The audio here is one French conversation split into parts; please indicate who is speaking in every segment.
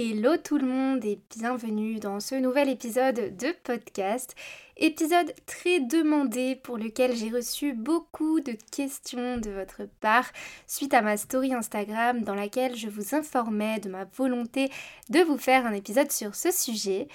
Speaker 1: Hello tout le monde et bienvenue dans ce nouvel épisode de podcast. Épisode très demandé pour lequel j'ai reçu beaucoup de questions de votre part suite à ma story Instagram dans laquelle je vous informais de ma volonté de vous faire un épisode sur ce sujet.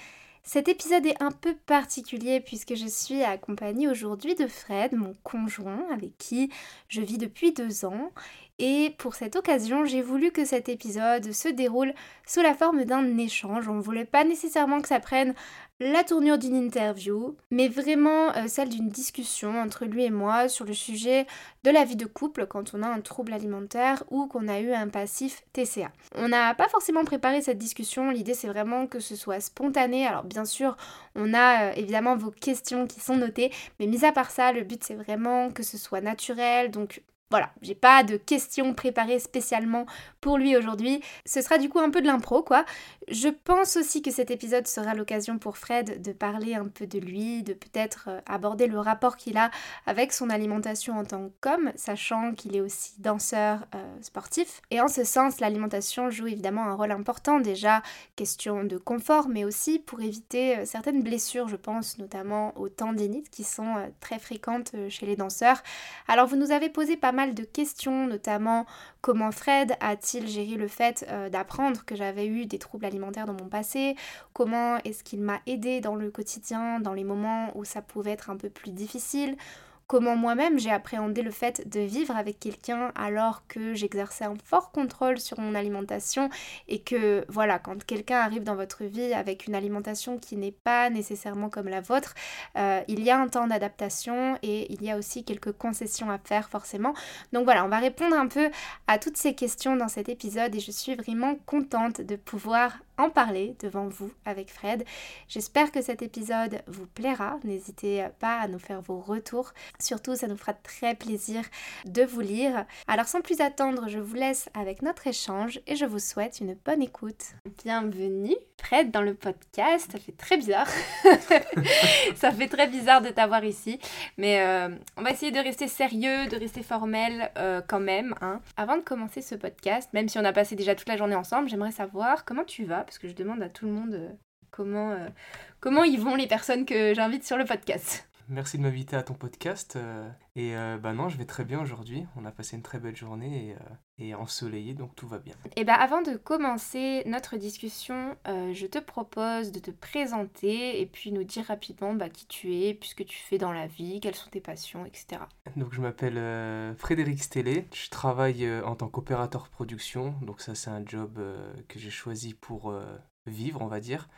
Speaker 1: Cet épisode est un peu particulier puisque je suis accompagnée aujourd'hui de Fred, mon conjoint avec qui je vis depuis deux ans. Et pour cette occasion, j'ai voulu que cet épisode se déroule sous la forme d'un échange. On ne voulait pas nécessairement que ça prenne la tournure d'une interview, mais vraiment euh, celle d'une discussion entre lui et moi sur le sujet de la vie de couple quand on a un trouble alimentaire ou qu'on a eu un passif TCA. On n'a pas forcément préparé cette discussion, l'idée c'est vraiment que ce soit spontané. Alors bien sûr, on a euh, évidemment vos questions qui sont notées, mais mis à part ça, le but c'est vraiment que ce soit naturel, donc voilà, j'ai pas de questions préparées spécialement pour lui aujourd'hui. Ce sera du coup un peu de l'impro, quoi. Je pense aussi que cet épisode sera l'occasion pour Fred de parler un peu de lui, de peut-être euh, aborder le rapport qu'il a avec son alimentation en tant qu'homme, sachant qu'il est aussi danseur euh, sportif. Et en ce sens, l'alimentation joue évidemment un rôle important, déjà question de confort, mais aussi pour éviter euh, certaines blessures, je pense notamment aux tendinites qui sont très fréquentes chez les danseurs. Alors vous nous avez posé pas mal de questions, notamment comment Fred a-t-il géré le fait d'apprendre que j'avais eu des troubles alimentaires dans mon passé, comment est-ce qu'il m'a aidé dans le quotidien, dans les moments où ça pouvait être un peu plus difficile, comment moi-même j'ai appréhendé le fait de vivre avec quelqu'un alors que j'exerçais un fort contrôle sur mon alimentation et que voilà, quand quelqu'un arrive dans votre vie avec une alimentation qui n'est pas nécessairement comme la vôtre, euh, il y a un temps d'adaptation et il y a aussi quelques concessions à faire forcément. Donc voilà, on va répondre un peu à toutes ces questions dans cet épisode et je suis vraiment contente de pouvoir en parler devant vous avec Fred. J'espère que cet épisode vous plaira. N'hésitez pas à nous faire vos retours. Surtout, ça nous fera très plaisir de vous lire. Alors sans plus attendre, je vous laisse avec notre échange et je vous souhaite une bonne écoute. Bienvenue Fred dans le podcast. Ça fait très bizarre. ça fait très bizarre de t'avoir ici. Mais euh, on va essayer de rester sérieux, de rester formel euh, quand même. Hein. Avant de commencer ce podcast, même si on a passé déjà toute la journée ensemble, j'aimerais savoir comment tu vas? Parce que je demande à tout le monde euh, comment, euh, comment ils vont les personnes que j'invite sur le podcast.
Speaker 2: Merci de m'inviter à ton podcast. Euh, et bah non, je vais très bien aujourd'hui. On a passé une très belle journée et, et ensoleillé, donc tout va bien.
Speaker 1: Et bah avant de commencer notre discussion, je te propose de te présenter et puis nous dire rapidement bah, qui tu es, puis ce que tu fais dans la vie, quelles sont tes passions, etc.
Speaker 2: Donc je m'appelle Frédéric Stellé. Je travaille en tant qu'opérateur production. Donc ça c'est un job que j'ai choisi pour vivre, on va dire.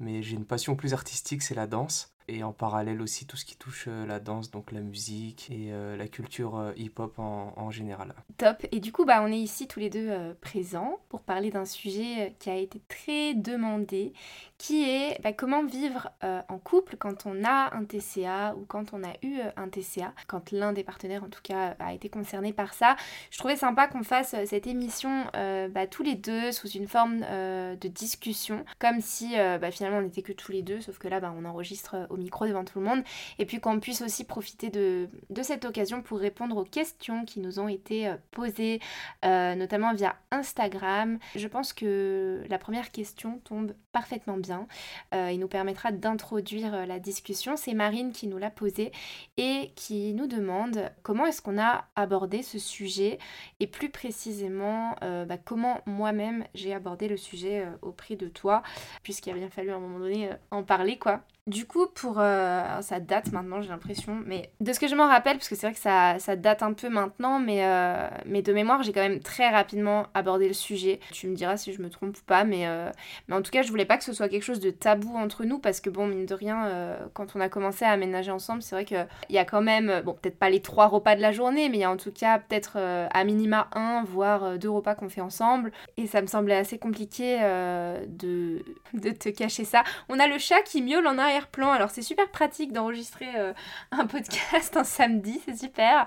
Speaker 2: Mais j'ai une passion plus artistique, c'est la danse et en parallèle aussi tout ce qui touche euh, la danse, donc la musique et euh, la culture euh, hip-hop en, en, général.
Speaker 1: Top. Et du coup, bah, on est ici tous les deux présents pour parler d'un sujet qui a été très demandé, qui est bah, comment vivre en couple quand on a un TCA ou quand on a eu un TCA, quand l'un des partenaires en tout cas a été concerné par ça. Je trouvais sympa qu'on fasse cette émission bah, tous les deux sous une forme de discussion, comme si bah, finalement on n'était que tous les deux, sauf que là on enregistre au micro devant tout le monde, et puis qu'on puisse aussi profiter de, de, cette occasion pour répondre aux questions qui nous ont été euh, posées, euh, notamment via Instagram. Je pense que la première question tombe parfaitement bien euh, et nous permettra d'introduire la discussion. C'est Marine qui nous l'a posée et qui nous demande comment est-ce qu'on a abordé ce sujet et plus précisément bah, comment moi-même j'ai abordé le sujet auprès de toi, puisqu'il a bien fallu à un moment donné en parler quoi. Du coup, pour... Euh, ça date maintenant, j'ai l'impression. Mais de ce que je m'en rappelle, parce que c'est vrai que ça, ça, date un peu maintenant, mais, euh, mais de mémoire, j'ai quand même très rapidement abordé le sujet. Tu me diras si je me trompe ou pas, mais, euh, mais en tout cas, je voulais pas que ce soit quelque chose de tabou entre nous, parce que bon, mine de rien, quand on a commencé à aménager ensemble, c'est vrai qu'il y a quand même, bon, peut-être pas les trois repas de la journée, mais il y a en tout cas peut-être à minima un, voire deux repas qu'on fait ensemble. Et ça me semblait assez compliqué de, de te cacher ça. On a le chat qui miaule en arrière-plan. Alors c'est super pratique d'enregistrer euh, un podcast un samedi, c'est super.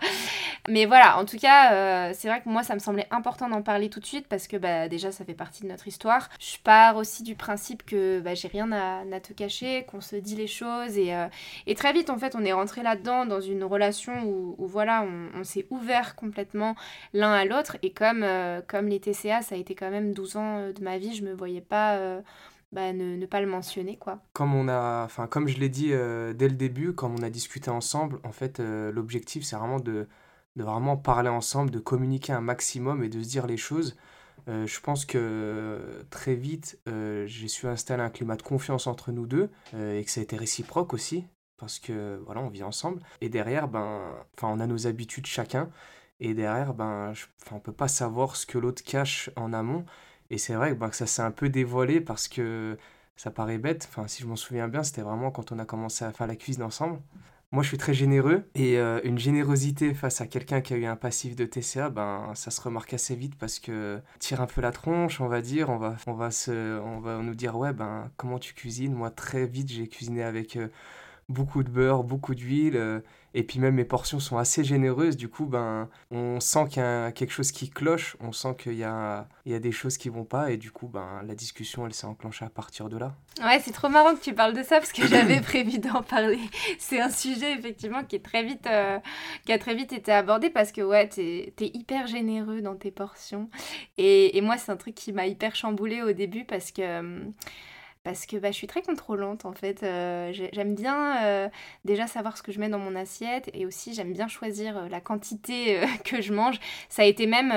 Speaker 1: Mais voilà, en tout cas, euh, c'est vrai que moi ça me semblait important d'en parler tout de suite parce que bah, déjà ça fait partie de notre histoire. Je pars aussi du principe que bah, j'ai rien à, te cacher, qu'on se dit les choses et, euh, et, très vite en fait on est rentré là-dedans dans une relation où, voilà, on, s'est ouvert complètement l'un à l'autre et comme, comme les TCA, ça a été quand même 12 ans de ma vie, je me voyais pas bah, ne, pas le mentionner quoi.
Speaker 2: Comme on a, enfin comme je l'ai dit euh, dès le début, quand on a discuté ensemble, en fait euh, l'objectif c'est vraiment de, de vraiment parler ensemble, de communiquer un maximum et de se dire les choses. Euh, je pense que très vite j'ai su installer un climat de confiance entre nous deux et que ça a été réciproque aussi parce que voilà on vit ensemble et derrière ben enfin on a nos habitudes chacun et derrière ben je, on peut pas savoir ce que l'autre cache en amont et c'est vrai bah, que ça s'est un peu dévoilé parce que ça paraît bête. Enfin, si je m'en souviens bien, c'était vraiment quand on a commencé à faire la cuisine ensemble. Moi, je suis très généreux et euh, une générosité face à quelqu'un qui a eu un passif de TCA, ben, ça se remarque assez vite parce que tire un peu la tronche, on va dire, on va, on va, se, on va nous dire, ouais, ben, comment tu cuisines? Moi, très vite, j'ai cuisiné avec euh, beaucoup de beurre, beaucoup d'huile. Euh, et puis même mes portions sont assez généreuses, du coup, ben, on sent qu'il y a quelque chose qui cloche, on sent qu'il y a, il y a des choses qui vont pas, et du coup, ben, la discussion, elle s'est enclenchée à partir de là.
Speaker 1: Ouais, c'est trop marrant que tu parles de ça, parce que j'avais prévu d'en parler. C'est un sujet, effectivement, qui, est très vite, euh, qui a très vite été abordé, parce que, ouais, t'es es hyper généreux dans tes portions. Et, et moi, c'est un truc qui m'a hyper chamboulé au début, parce que... Hum, parce que bah, je suis très contrôlante en fait. Euh, j'aime bien euh, déjà savoir ce que je mets dans mon assiette et aussi j'aime bien choisir euh, la quantité que je mange. Ça a été même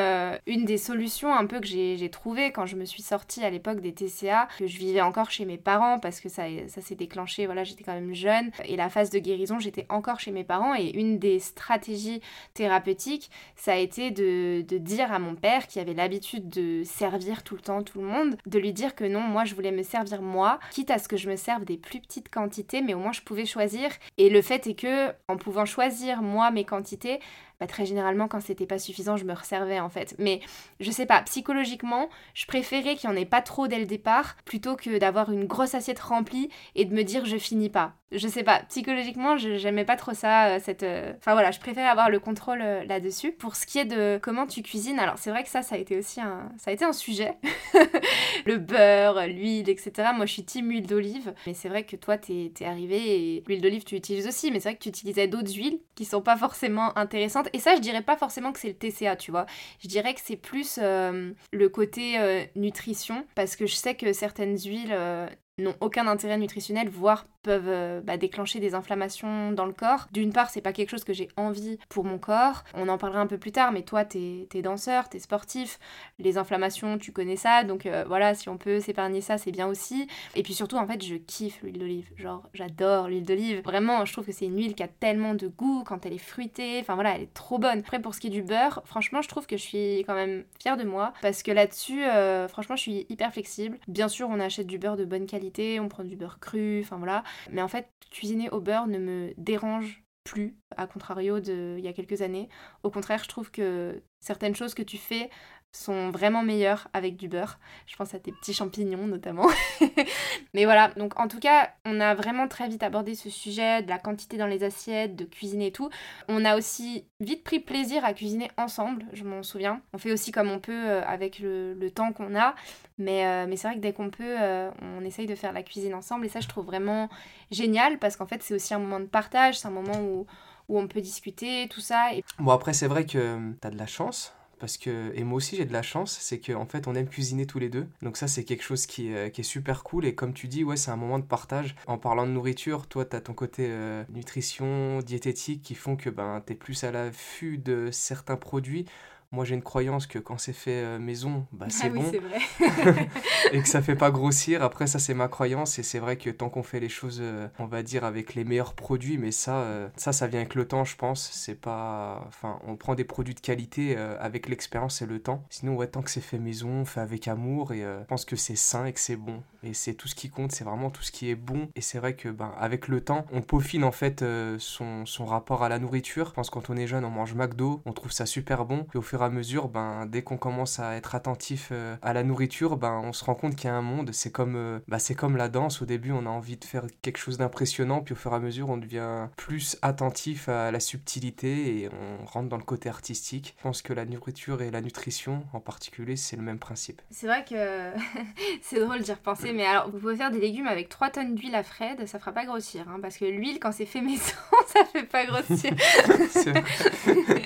Speaker 1: une des solutions un peu que j'ai trouvées quand je me suis sortie à l'époque des TCA, que je vivais encore chez mes parents parce que ça, ça s'est déclenché, voilà, j'étais quand même jeune et la phase de guérison, j'étais encore chez mes parents et une des stratégies thérapeutiques, ça a été de, de dire à mon père qui avait l'habitude de servir tout le temps tout le monde, de lui dire que non, moi je voulais me servir moi quitte à ce que je me serve des plus petites quantités, mais au moins je pouvais choisir. Et le fait est que, en pouvant choisir moi mes quantités, bah, très généralement, quand c'était pas suffisant, je me resservais en fait. Mais je sais pas, psychologiquement, je préférais qu'il n'y en ait pas trop dès le départ plutôt que d'avoir une grosse assiette remplie et de me dire je finis pas. Je sais pas, psychologiquement, j'aimais pas trop ça. Euh, cette, euh, Enfin voilà, je préférais avoir le contrôle euh, là-dessus. Pour ce qui est de comment tu cuisines, alors c'est vrai que ça, ça a été aussi un, ça a été un sujet. le beurre, l'huile, etc. Moi, je suis team huile d'olive. Mais c'est vrai que toi, t'es es arrivé et l'huile d'olive, tu utilises aussi. Mais c'est vrai que tu utilisais d'autres huiles qui sont pas forcément intéressantes et ça, je dirais pas forcément que c'est le TCA, tu vois. Je dirais que c'est plus euh, le côté euh, nutrition, parce que je sais que certaines huiles euh, n'ont aucun intérêt nutritionnel, voire peuvent euh, bah, déclencher des inflammations dans le corps. D'une part, c'est pas quelque chose que j'ai envie pour mon corps. On en parlera un peu plus tard, mais toi, t'es es danseur, t'es sportif. Les inflammations, tu connais ça. Donc euh, voilà, si on peut s'épargner ça, c'est bien aussi. Et puis surtout, en fait, je kiffe l'huile d'olive. Genre, j'adore l'huile d'olive. Vraiment, je trouve que c'est une huile qui a tellement de goût quand elle est fruitée. Enfin voilà, elle est trop bonne. Après, pour ce qui est du beurre, franchement, je trouve que je suis quand même fière de moi. Parce que là-dessus, euh, franchement, je suis hyper flexible. Bien sûr, on achète du beurre de bonne qualité, on prend du beurre cru, enfin voilà. Mais en fait, cuisiner au beurre ne me dérange plus, à contrario d'il y a quelques années. Au contraire, je trouve que certaines choses que tu fais sont vraiment meilleures avec du beurre. Je pense à tes petits champignons notamment. Mais voilà, donc en tout cas, on a vraiment très vite abordé ce sujet de la quantité dans les assiettes, de cuisiner et tout. On a aussi vite pris plaisir à cuisiner ensemble, je m'en souviens. On fait aussi comme on peut euh, avec le, temps qu'on a. Mais, euh, mais c'est vrai que dès qu'on peut, euh, on essaye de faire la cuisine ensemble. Et ça, je trouve vraiment génial parce qu'en fait, c'est aussi un moment de partage, c'est un moment où, où on peut discuter, tout ça. Et...
Speaker 2: Bon, après, c'est vrai que tu as de la chance parce que et moi aussi j'ai de la chance c'est qu'en en fait on aime cuisiner tous les deux. Donc ça c'est quelque chose qui, euh, qui, est super cool. Et comme tu dis ouais c'est un moment de partage. En parlant de nourriture toi tu as ton côté euh, nutrition diététique qui font que ben tu es plus à l'affût de certains produits moi j'ai une croyance que quand c'est fait euh, maison, bah, c'est
Speaker 1: ah oui,
Speaker 2: bon.
Speaker 1: c'est vrai.
Speaker 2: et que ça fait pas grossir. Après, ça, c'est ma croyance. Et c'est vrai que tant qu'on fait les choses, euh, on va dire, avec les meilleurs produits, mais ça, euh, ça, ça vient avec le temps, je pense. C'est pas. Enfin, on prend des produits de qualité euh, avec l'expérience et le temps. Sinon, ouais, tant que c'est fait maison, fait avec amour, et je pense que c'est sain et que c'est bon. Et c'est tout ce qui compte, c'est vraiment tout ce qui est bon. Et c'est vrai que, ben, avec le temps, on peaufine en fait son, son rapport à la nourriture. Je pense que quand on est jeune, on mange McDo, on trouve ça super bon. Puis au fur et à mesure, ben, dès qu'on commence à être attentif à la nourriture, ben, on se rend compte qu'il y a un monde. C'est comme, euh, c'est comme la danse. Au début, on a envie de faire quelque chose d'impressionnant, puis au fur et à mesure, on devient plus attentif à la subtilité et on rentre dans le côté artistique. Je pense que la nourriture et la nutrition, en particulier, c'est le même principe.
Speaker 1: C'est vrai que c'est drôle d'y repenser, mais alors vous pouvez faire des légumes avec 3 tonnes d'huile à Fred, ça fera pas grossir, hein, parce que l'huile, quand c'est fait maison, ça fait pas grossir.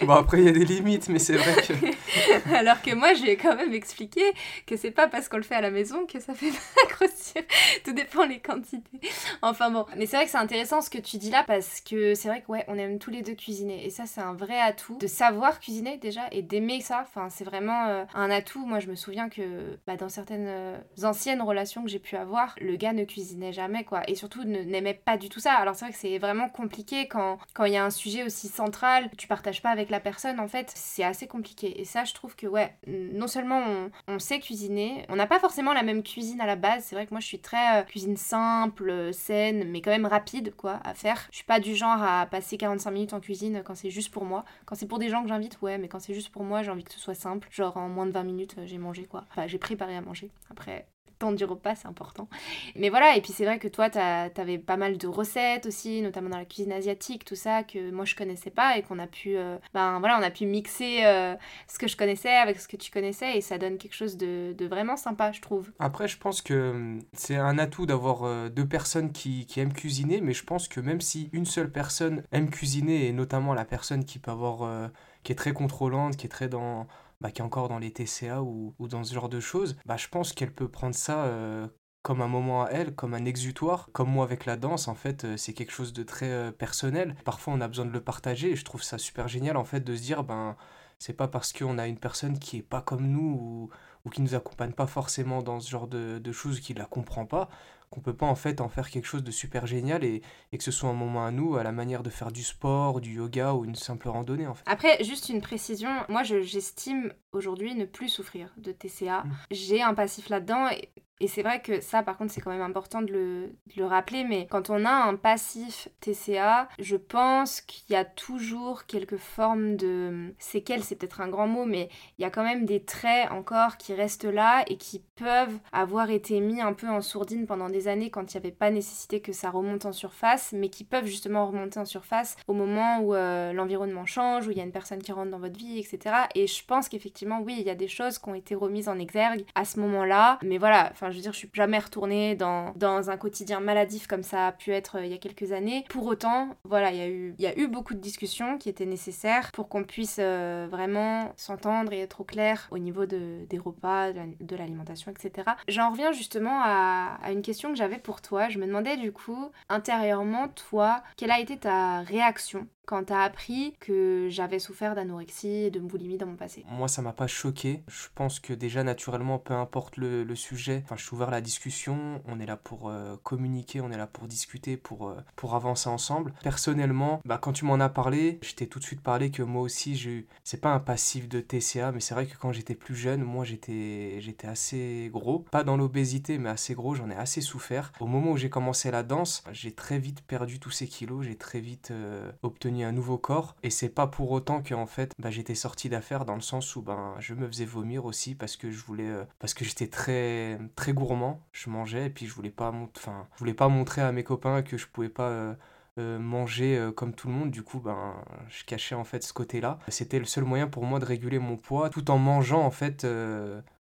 Speaker 2: bon, après, il y a des limites, mais c'est vrai.
Speaker 1: alors que moi, je lui ai quand même expliqué que c'est pas parce qu'on le fait à la maison que ça fait pas grossir. Tout dépend les quantités. Enfin bon, mais c'est vrai que c'est intéressant ce que tu dis là parce que c'est vrai que ouais, on aime tous les deux cuisiner et ça c'est un vrai atout de savoir cuisiner déjà et d'aimer ça. Enfin, c'est vraiment euh, un atout. Moi, je me souviens que bah, dans certaines euh, anciennes relations que j'ai pu avoir, le gars ne cuisinait jamais quoi et surtout n'aimait pas du tout ça. Alors c'est vrai que c'est vraiment compliqué quand quand il y a un sujet aussi central, tu partages pas avec la personne en fait, c'est assez compliqué. Et ça, je trouve que ouais, non seulement on, sait cuisiner, on n'a pas forcément la même cuisine à la base. C'est vrai que moi je suis très euh, cuisine simple, euh, saine, mais quand même rapide quoi à faire. Je suis pas du genre à passer 45 minutes en cuisine quand c'est juste pour moi. Quand c'est pour des gens que j'invite, ouais, mais quand c'est juste pour moi, j'ai envie que ce soit simple. Genre en moins de 20 minutes, euh, j'ai mangé quoi. Enfin, j'ai préparé à manger. Après, du repas, c'est important. Mais voilà, et puis c'est vrai que toi, t'avais pas mal de recettes aussi, notamment dans la cuisine asiatique, tout ça, que moi je connaissais pas et qu'on a pu, euh, ben voilà, on a pu mixer euh, ce que je connaissais avec ce que tu connaissais et ça donne quelque chose de, vraiment sympa, je trouve.
Speaker 2: Après, je pense que hum, c'est un atout d'avoir euh, deux personnes qui, qui, aiment cuisiner, mais je pense que même si une seule personne aime cuisiner, et notamment la personne qui peut avoir, qui est très contrôlante, qui est très dans bah, qui est encore dans les TCA ou, ou, dans ce genre de choses, bah, je pense qu'elle peut prendre ça euh, comme un moment à elle, comme un exutoire. Comme moi avec la danse, en fait, euh, c'est quelque chose de très euh, personnel. Parfois, on a besoin de le partager et je trouve ça super génial, en fait, de se dire, ben, c'est pas parce qu'on a une personne qui est pas comme nous ou, ou qui nous accompagne pas forcément dans ce genre de, de choses, qui la comprend pas, qu'on peut pas en fait en faire quelque chose de super génial et, que ce soit un moment à nous, à la manière de faire du sport, du yoga ou une simple randonnée en.
Speaker 1: Après, juste une précision, moi j'estime aujourd'hui ne plus souffrir de TCA. Mmh. J'ai un passif là-dedans et et c'est vrai que ça, par contre, c'est quand même important de le, de le, rappeler, mais quand on a un passif TCA, je pense qu'il y a toujours quelques formes de séquelles, c'est peut-être un grand mot, mais il y a quand même des traits encore qui restent là et qui peuvent avoir été mis un peu en sourdine pendant des années quand il n'y avait pas nécessité que ça remonte en surface, mais qui peuvent justement remonter en surface au moment où euh, l'environnement change, où il y a une personne qui rentre dans votre vie, etc. Et je pense qu'effectivement, oui, il y a des choses qui ont été remises en exergue à ce moment-là, mais voilà, enfin, je veux dire, je suis jamais retournée dans, dans un quotidien maladif comme ça a pu être euh, il y a quelques années. Pour autant, voilà, il y, a eu, y a eu beaucoup de discussions qui étaient nécessaires pour qu'on puisse euh, vraiment s'entendre et être au clair au niveau de, des repas, de l'alimentation, etc. J'en reviens justement à, à une question que j'avais pour toi. Je me demandais du coup, intérieurement, toi, quelle a été ta réaction quand t'as appris que j'avais souffert d'anorexie et de boulimie dans mon passé
Speaker 2: Moi, ça m'a pas choqué. Je pense que déjà, naturellement, peu importe le, sujet, je suis ouvert à la discussion. On est là pour euh, communiquer, on est là pour discuter, pour, euh, pour avancer ensemble. Personnellement, bah, quand tu m'en as parlé, je t'ai tout de suite parlé que moi aussi, j'ai. C'est pas un passif de TCA, mais c'est vrai que quand j'étais plus jeune, moi, j'étais, j'étais assez gros. Pas dans l'obésité, mais assez gros. J'en ai assez souffert. Au moment où j'ai commencé la danse, j'ai très vite perdu tous ces kilos. J'ai très vite euh, obtenu un nouveau corps et c'est pas pour autant que en fait bah, j'étais sorti d'affaire dans le sens où ben je me faisais vomir aussi parce que je voulais euh, parce que j'étais très très gourmand. Je mangeais et puis je voulais pas enfin je voulais pas montrer à mes copains que je pouvais pas euh, euh, manger comme tout le monde. Du coup ben je cachais en fait ce côté là c'était le seul moyen pour moi de réguler mon poids tout en mangeant en fait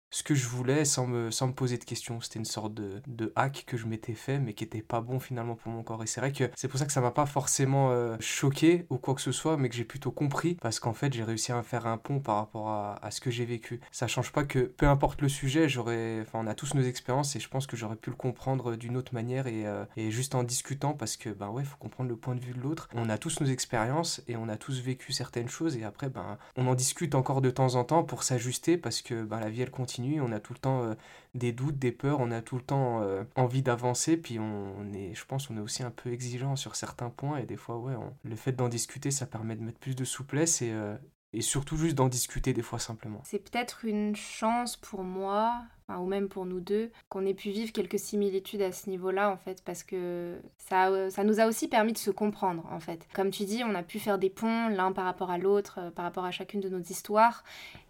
Speaker 2: ce que je voulais sans me, sans me poser de questions. C'était une sorte de, de hack que je m'étais fait, mais qui était pas bon finalement pour mon corps. Et c'est vrai que c'est pour ça que ça m'a pas forcément euh, choqué ou quoi que ce soit, mais que j'ai plutôt compris, parce qu'en fait, j'ai réussi à faire un pont par rapport à, à ce que j'ai vécu. Ça change pas que, peu importe le sujet, enfin, on a tous nos expériences et je pense que j'aurais pu le comprendre d'une autre manière et, euh, et, juste en discutant, parce que, ben ouais, faut comprendre le point de vue de l'autre. On a tous nos expériences et on a tous vécu certaines choses et après, ben, on en discute encore de temps en temps pour s'ajuster parce que ben, la vie elle continue on a tout le temps euh, des doutes, des peurs, on a tout le temps euh, envie d'avancer, puis on, est, je pense, on est aussi un peu exigeant sur certains points, et des fois, ouais, le fait d'en discuter, ça permet de mettre plus de souplesse et, euh, et surtout juste d'en discuter des fois simplement.
Speaker 1: C'est peut-être une chance pour moi, ou même pour nous deux, qu'on ait pu vivre quelques similitudes à ce niveau-là, en fait, parce que ça, ça nous a aussi permis de se comprendre, en fait. Comme tu dis, on a pu faire des ponts l'un par rapport à l'autre, euh, par rapport à chacune de nos histoires,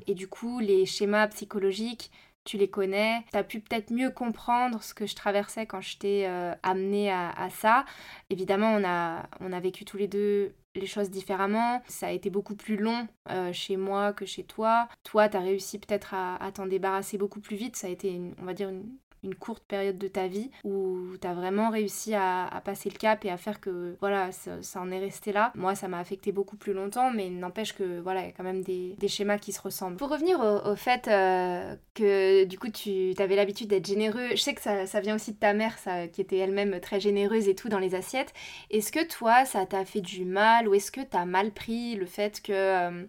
Speaker 1: et du coup, les schémas psychologiques, tu les connais, tu as pu peut-être mieux comprendre ce que je traversais quand je t'ai euh, amené à, à, ça. Évidemment, on a, on a vécu tous les deux les choses différemment. Ça a été beaucoup plus long euh, chez moi que chez toi. Toi, tu as réussi peut-être à, à t'en débarrasser beaucoup plus vite. Ça a été, on va dire, une, une courte période de ta vie où tu as vraiment réussi à, passer le cap et à faire que voilà, ça, en est resté là. Moi, ça m'a affecté beaucoup plus longtemps, mais n'empêche que voilà, il y a quand même des, schémas qui se ressemblent. Pour revenir au, fait euh, que du coup, tu avais l'habitude d'être généreux, je sais que ça, ça, vient aussi de ta mère, qui était elle-même très généreuse et tout dans les assiettes. Est-ce que toi, ça t'a fait du mal ou est-ce que tu as mal pris le fait que. Euh,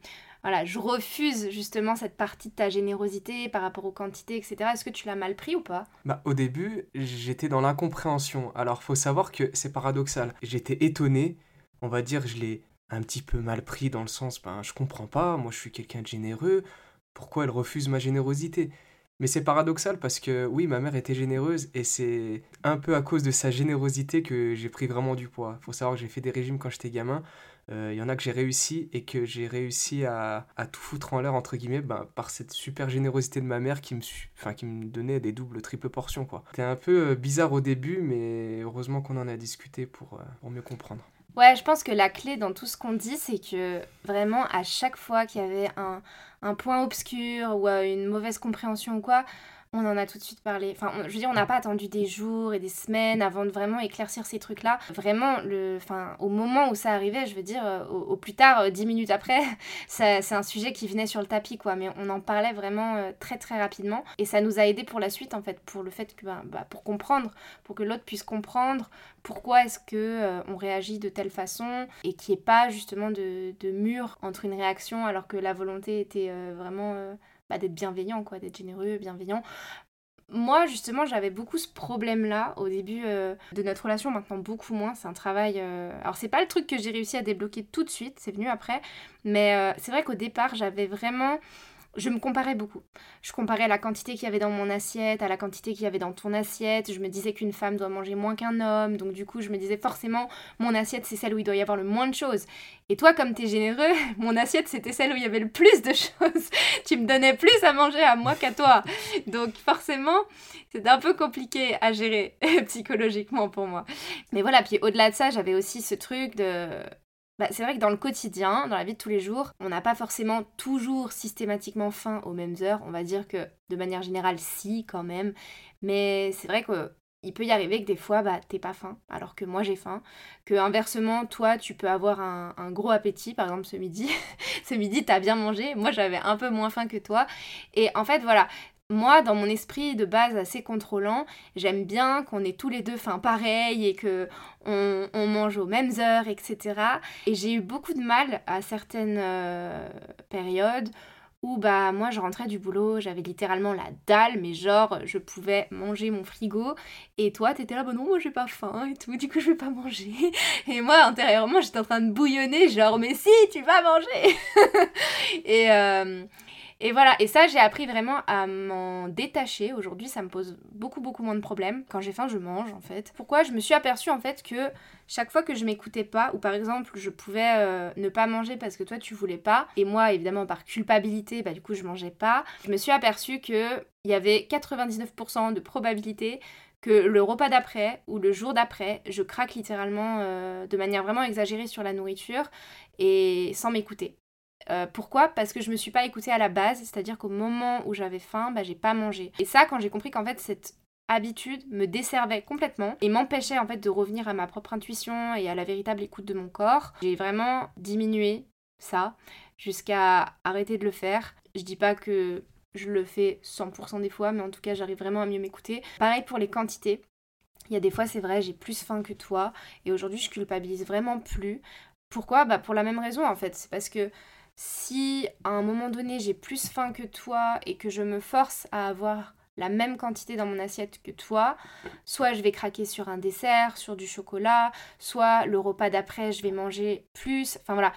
Speaker 1: voilà, je refuse justement cette partie de ta générosité par rapport aux quantités, etc. Est-ce que tu l'as mal pris ou pas?
Speaker 2: Bah au début, j'étais dans l'incompréhension. Alors faut savoir que c'est paradoxal. J'étais étonné, on va dire, je l'ai un petit peu mal pris dans le sens, ben je comprends pas, moi je suis quelqu'un de généreux, pourquoi elle refuse ma générosité? Mais c'est paradoxal parce que oui, ma mère était généreuse et c'est un peu à cause de sa générosité que j'ai pris vraiment du poids. Faut savoir que j'ai fait des régimes quand j'étais gamin. Il euh, y en a que j'ai réussi et que j'ai réussi à, à, tout foutre en l'air, entre guillemets, bah, par cette super générosité de ma mère qui me, enfin, qui me donnait des doubles, triples portions. C'était un peu euh, bizarre au début, mais heureusement qu'on en a discuté pour, euh, pour mieux comprendre.
Speaker 1: Ouais, je pense que la clé dans tout ce qu'on dit, c'est que vraiment, à chaque fois qu'il y avait un, un point obscur ou une mauvaise compréhension ou quoi, on en a tout de suite parlé. Enfin, je veux dire, on n'a pas attendu des jours et des semaines avant de vraiment éclaircir ces trucs-là. Vraiment, le, enfin, au moment où ça arrivait, je veux dire, euh, au, plus tard, euh, dix minutes après, c'est un sujet qui venait sur le tapis, quoi. Mais on en parlait vraiment euh, très très rapidement. Et ça nous a aidé pour la suite, en fait, pour le fait que, ben, bah, pour comprendre, pour que l'autre puisse comprendre pourquoi est-ce que on réagit de telle façon et qu'il n'y ait pas justement de mur entre une réaction alors que la volonté était vraiment bah, d'être bienveillant, quoi, d'être généreux, bienveillant. Moi, justement, j'avais beaucoup ce problème-là au début euh, de notre relation, maintenant beaucoup moins. C'est un travail. Euh, alors, c'est pas le truc que j'ai réussi à débloquer tout de suite, c'est venu après. Mais euh, c'est vrai qu'au départ, j'avais vraiment je me comparais beaucoup. Je comparais la quantité qu'il y avait dans mon assiette à la quantité qu'il y avait dans ton assiette. Je me disais qu'une femme doit manger moins qu'un homme. Donc du coup, je me disais forcément, mon assiette, c'est celle où il doit y avoir le moins de choses. Et toi, comme tu es généreux, mon assiette, c'était celle où il y avait le plus de choses. tu me donnais plus à manger à moi qu'à toi. Donc forcément, c'était un peu compliqué à gérer psychologiquement pour moi. Mais voilà, puis au-delà de ça, j'avais aussi ce truc de bah, c'est vrai que dans le quotidien, dans la vie de tous les jours, on n'a pas forcément toujours systématiquement faim aux mêmes heures. On va dire que de manière générale, si quand même. Mais c'est vrai qu'il peut y arriver que des fois, bah, t'es pas faim, alors que moi j'ai faim. Que inversement, toi, tu peux avoir un, un gros appétit, par exemple ce midi. ce midi, t'as bien mangé. Moi, j'avais un peu moins faim que toi. Et en fait, voilà, moi, dans mon esprit de base assez contrôlant, j'aime bien qu'on ait tous les deux faim pareil et que on, mange aux mêmes heures, etc. Et j'ai eu beaucoup de mal à certaines euh, périodes où bah moi je rentrais du boulot, j'avais littéralement la dalle, mais genre je pouvais manger mon frigo. Et toi t'étais là bah non moi j'ai pas faim et tout, du coup je vais pas manger. Et moi intérieurement j'étais en train de bouillonner genre mais si tu vas manger! Et euh, et voilà, et ça, j'ai appris vraiment à m'en détacher. Aujourd'hui, ça me pose beaucoup, beaucoup moins de problèmes. Quand j'ai faim, je mange, en fait. Pourquoi Je me suis aperçue, en fait, que chaque fois que je m'écoutais pas, ou par exemple, je pouvais euh, ne pas manger parce que toi, tu voulais pas, et moi, évidemment, par culpabilité, bah, du coup, je mangeais pas, je me suis aperçue qu'il y avait 99% de probabilité que le repas d'après ou le jour d'après, je craque littéralement euh, de manière vraiment exagérée sur la nourriture et sans m'écouter. Euh, pourquoi? Parce que je me suis pas écoutée à la base, c'est-à-dire qu'au moment où j'avais faim, bah, j'ai pas mangé. Et ça, quand j'ai compris qu'en fait cette habitude me desservait complètement et m'empêchait en fait de revenir à ma propre intuition et à la véritable écoute de mon corps, j'ai vraiment diminué ça jusqu'à arrêter de le faire. Je dis pas que je le fais 100% des fois, mais en tout cas j'arrive vraiment à mieux m'écouter. Pareil pour les quantités. Il y a des fois, c'est vrai, j'ai plus faim que toi. Et aujourd'hui, je culpabilise vraiment plus. Pourquoi? Bah pour la même raison en fait. C'est parce que si à un moment donné j'ai plus faim que toi et que je me force à avoir la même quantité dans mon assiette que toi, soit je vais craquer sur un dessert, sur du chocolat, soit le repas d'après je vais manger plus. Enfin voilà.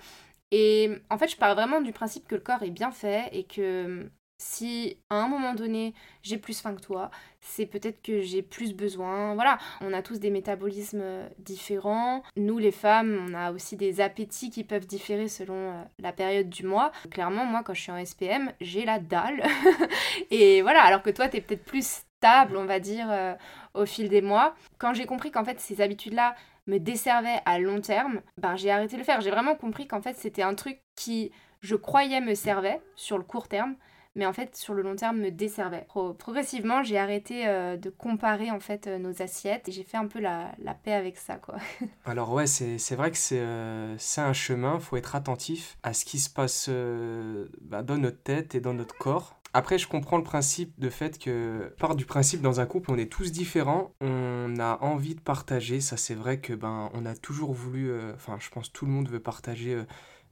Speaker 1: Et en fait, je parle vraiment du principe que le corps est bien fait et que si à un moment donné j'ai plus faim que toi, c'est peut-être que j'ai plus besoin. Voilà, on a tous des métabolismes différents. Nous les femmes, on a aussi des appétits qui peuvent différer selon euh, la période du mois. Clairement, moi quand je suis en SPM, j'ai la dalle. Et voilà, alors que toi tu es peut-être plus stable, on va dire, euh, au fil des mois. Quand j'ai compris qu'en fait ces habitudes-là me desservaient à long terme, ben j'ai arrêté de le faire. J'ai vraiment compris qu'en fait c'était un truc qui je croyais me servait sur le court terme mais en fait sur le long terme me desservait. progressivement, j'ai arrêté euh, de comparer en fait euh, nos assiettes et j'ai fait un peu la, la, paix avec ça quoi.
Speaker 2: Alors ouais, c'est vrai que euh, c'est un chemin, faut être attentif à ce qui se passe bah, dans notre tête et dans notre corps. Après, je comprends le principe de fait que, part du principe dans un couple, on est tous différents, on a envie de partager. Ça, c'est vrai que ben, on a toujours voulu, enfin, je pense tout le monde veut partager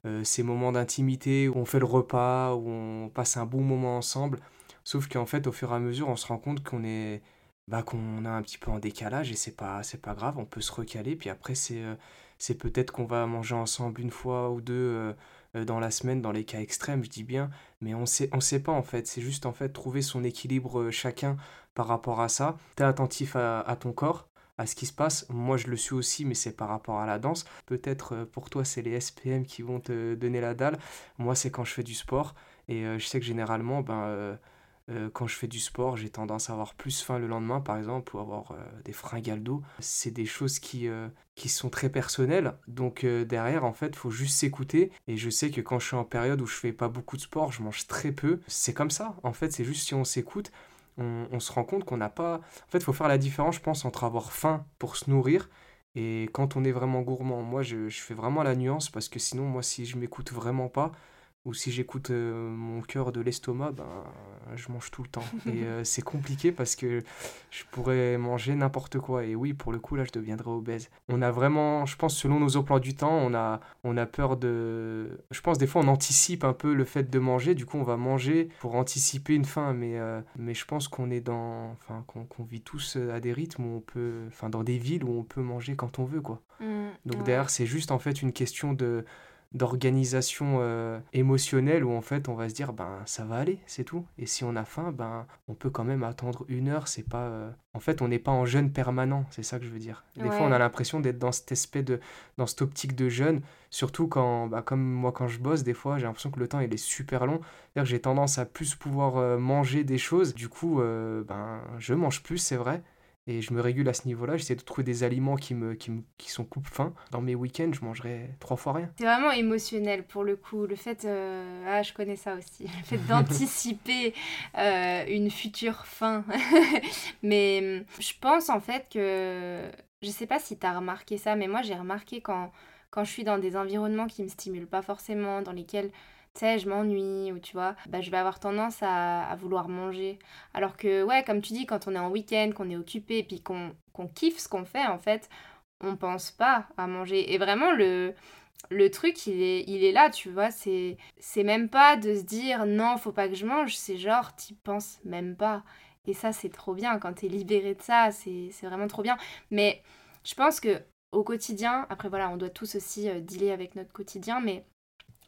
Speaker 2: euh, ces moments d'intimité où on fait le repas, où on passe un bon moment ensemble. Sauf qu'en fait, au fur et à mesure, on se rend compte qu'on est bah, qu'on a un petit peu en décalage et c'est pas c'est pas grave, on peut se recaler. Puis après, c'est euh, peut-être qu'on va manger ensemble une fois ou deux euh, dans la semaine, dans les cas extrêmes, je dis bien, mais on sait, on sait pas en fait. C'est juste en fait trouver son équilibre chacun par rapport à ça. T'es attentif à ton corps, à ce qui se passe. Moi, je le suis aussi, mais c'est par rapport à la danse. Peut-être euh, pour toi, c'est les SPM qui vont te donner la dalle. Moi, c'est quand je fais du sport. Et euh, je sais que généralement, ben, euh, quand je fais du sport, j'ai tendance à avoir plus faim le lendemain, par exemple, ou avoir des fringales d'eau. C'est des choses qui, qui sont très personnelles. Donc derrière, en fait, faut juste s'écouter. Et je sais que quand je suis en période où je fais pas beaucoup de sport, je mange très peu. C'est comme ça. En fait, c'est juste si on s'écoute on, se rend compte qu'on n'a pas... En fait, il faut faire la différence, je pense, entre avoir faim pour se nourrir et quand on est vraiment gourmand. Moi, je, je fais vraiment la nuance parce que sinon, moi, si je m'écoute vraiment pas, ou si j'écoute euh, mon cœur de l'estomac, ben, je mange tout le temps. Et euh, c'est compliqué parce que je pourrais manger n'importe quoi. Et oui, pour le coup, là, je deviendrai obèse. On a vraiment, je pense, selon nos emplois du temps, on a, on a peur de... Je pense, des fois, on anticipe un peu le fait de manger. Du coup, on va manger pour anticiper une faim. Mais, euh, mais je pense qu'on est dans... Enfin, qu'on vit tous à des rythmes où on peut... Enfin, dans des villes où on peut manger quand on veut, quoi. Mmh, Donc derrière, c'est juste, en fait, une question de d'organisation euh, émotionnelle où en fait on va se dire ben ça va aller c'est tout. Et si on a faim ben on peut quand même attendre une heure c'est pas euh, en fait on n'est pas en jeûne permanent c'est ça que je veux dire. Des fois on a l'impression d'être dans cette espèce de dans cette optique de jeûne surtout quand bah, comme moi quand je bosse des fois j'ai l'impression que le temps il est super long. C'est-à-dire que j'ai tendance à plus pouvoir euh, manger des choses. Du coup ben je mange plus c'est vrai et je me régule à ce niveau-là. J'essaie de trouver des aliments qui, me, qui, me, qui sont coupe-faim. Dans mes week-ends, je mangerai trois fois rien.
Speaker 1: C'est vraiment émotionnel pour le coup. Le fait, euh, ah, je connais ça aussi, le fait d'anticiper euh, une future faim. mais je pense en fait que, je sais pas si tu as remarqué ça, mais moi j'ai remarqué quand, quand je suis dans des environnements qui me stimulent pas forcément, dans lesquels tu sais, je m'ennuie ou tu vois, bah, je vais avoir tendance à, vouloir manger. Alors que, ouais, comme tu dis, quand on est en week-end, qu'on est occupé, puis qu'on kiffe ce qu'on fait, en fait, on pense pas à manger. Et vraiment, le, le truc, il est, il est là, tu vois, c'est même pas de se dire non, faut pas que je mange, c'est genre, t'y penses même pas. Et ça, c'est trop bien, quand t'es libéré de ça, c'est vraiment trop bien. Mais je pense que au quotidien, après voilà, on doit tous aussi euh, dealer avec notre quotidien, mais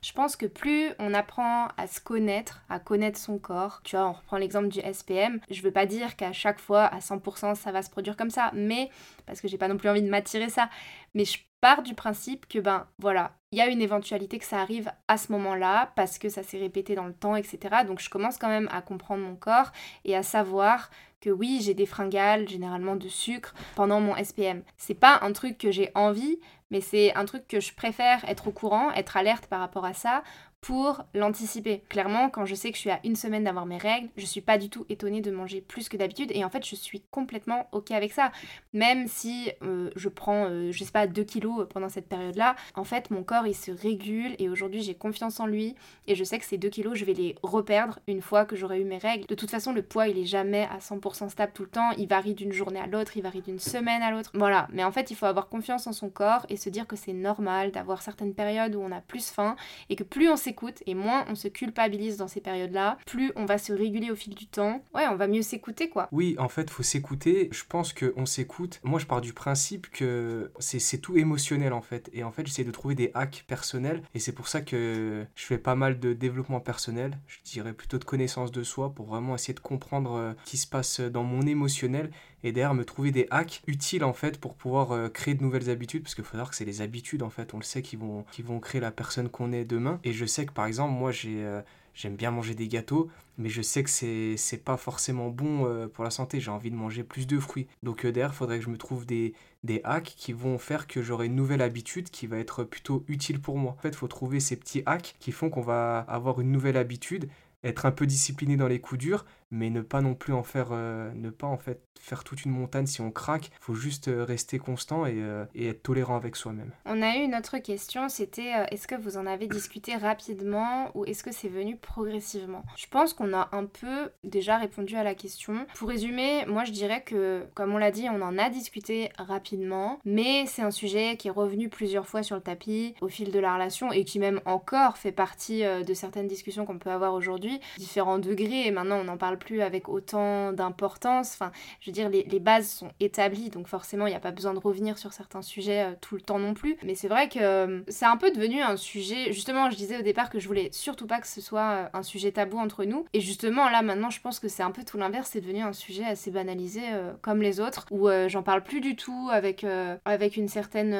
Speaker 1: je pense que plus on apprend à se connaître, à connaître son corps, tu vois, on reprend l'exemple du SPM, je veux pas dire qu'à chaque fois, à 100%, ça va se produire comme ça, mais, parce que j'ai pas non plus envie de m'attirer ça, mais je pars du principe que, ben voilà, il y a une éventualité que ça arrive à ce moment-là, parce que ça s'est répété dans le temps, etc. Donc je commence quand même à comprendre mon corps et à savoir que oui, j'ai des fringales, généralement de sucre, pendant mon SPM. C'est pas un truc que j'ai envie, mais c'est un truc que je préfère être au courant, être alerte par rapport à ça, pour l'anticiper. Clairement, quand je sais que je suis à une semaine d'avoir mes règles, je suis pas du tout étonnée de manger plus que d'habitude et en fait je suis complètement ok avec ça. Même si euh, je prends, euh, je sais pas, 2 kilos pendant cette période-là, en fait mon corps il se régule et aujourd'hui j'ai confiance en lui et je sais que ces 2 kilos je vais les reperdre une fois que j'aurai eu mes règles. De toute façon le poids il est jamais à 100% stable tout le temps, il varie d'une journée à l'autre, il varie d'une semaine à l'autre. Voilà, mais en fait il faut avoir confiance en son corps et se dire que c'est normal d'avoir certaines périodes où on a plus faim et que plus on et moins on se culpabilise dans ces périodes-là, plus on va se réguler au fil du temps. Ouais, on va mieux s'écouter quoi.
Speaker 2: Oui, en fait, faut s'écouter. Je pense qu'on s'écoute. Moi, je pars du principe que c'est tout émotionnel en fait. Et en fait, j'essaie de trouver des hacks personnels. Et c'est pour ça que je fais pas mal de développement personnel. Je dirais plutôt de connaissance de soi pour vraiment essayer de comprendre euh, ce qui se passe dans mon émotionnel et derrière me trouver des hacks utiles en fait pour pouvoir euh, créer de nouvelles habitudes parce qu'il faut savoir que c'est les habitudes en fait. On le sait qui vont qui vont créer la personne qu'on est demain. Et je sais que par exemple moi j'ai euh, j'aime bien manger des gâteaux mais je sais que c'est c'est pas forcément bon euh, pour la santé. J'ai envie de manger plus de fruits. Donc derrière il faudrait que je me trouve des des hacks qui vont faire que j'aurai une nouvelle habitude qui va être plutôt utile pour moi. En fait il faut trouver ces petits hacks qui font qu'on va avoir une nouvelle habitude être un peu discipliné dans les coups durs, mais ne pas non plus en faire, euh, ne pas en fait faire toute une montagne si on craque. Il faut juste euh, rester constant euh, et, être tolérant avec soi-même.
Speaker 1: On a eu une autre question, c'était est-ce que vous en avez discuté rapidement ou est-ce que c'est venu progressivement? Je pense qu'on a un peu déjà répondu à la question. Pour résumer, moi je dirais que, comme on l'a dit, on en a discuté rapidement, mais c'est un sujet qui est revenu plusieurs fois sur le tapis au fil de la relation et qui même encore fait partie de certaines discussions qu'on peut avoir aujourd'hui différents degrés, et maintenant on n'en parle plus avec autant d'importance. Enfin, je veux dire, les, bases sont établies, donc forcément il n'y a pas besoin de revenir sur certains sujets euh, tout le temps non plus. Mais c'est vrai que euh, c'est un peu devenu un sujet, justement, je disais au départ que je voulais surtout pas que ce soit euh, un sujet tabou entre nous. Et justement, là maintenant, je pense que c'est un peu tout l'inverse, c'est devenu un sujet assez banalisé comme les autres, où j'en parle plus du tout avec, avec une certaine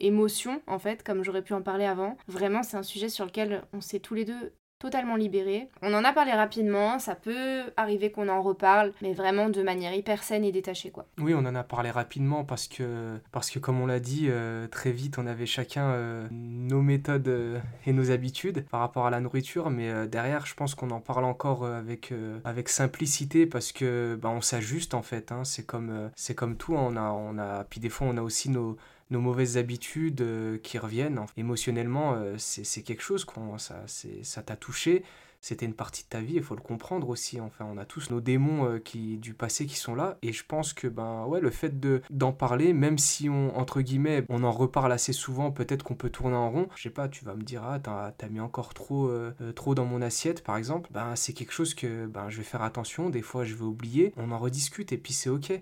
Speaker 1: émotion, en fait, comme j'aurais pu en parler avant. Vraiment, c'est un sujet sur lequel on s'est tous les deux totalement libéré. On en a parlé rapidement, ça peut arriver qu'on en reparle, mais vraiment de manière hyper saine et détachée quoi.
Speaker 2: Oui, on en a parlé rapidement parce que, parce que comme on l'a dit, euh, très vite on avait chacun euh, nos méthodes euh, et nos habitudes par rapport à la nourriture, mais derrière je pense qu'on en parle encore avec, avec simplicité parce que bah, on s'ajuste en fait, hein. c'est comme, c'est comme tout, hein. on a, on a, puis des fois on a aussi nos nos mauvaises habitudes euh, qui reviennent. Émotionnellement, euh, c'est quelque chose, qu'on ça t'a touché, c'était une partie de ta vie, il faut le comprendre aussi. Enfin, on a tous nos démons euh, qui, du passé qui sont là, et je pense que ben ouais, le fait de d'en parler, même si on entre guillemets, on en reparle assez souvent, peut-être qu'on peut tourner en rond. Je sais pas, tu vas me dire ah t'as as mis encore trop trop dans mon assiette par exemple. Ben c'est quelque chose que ben je vais faire attention. Des fois je vais oublier. On en rediscute et puis c'est ok.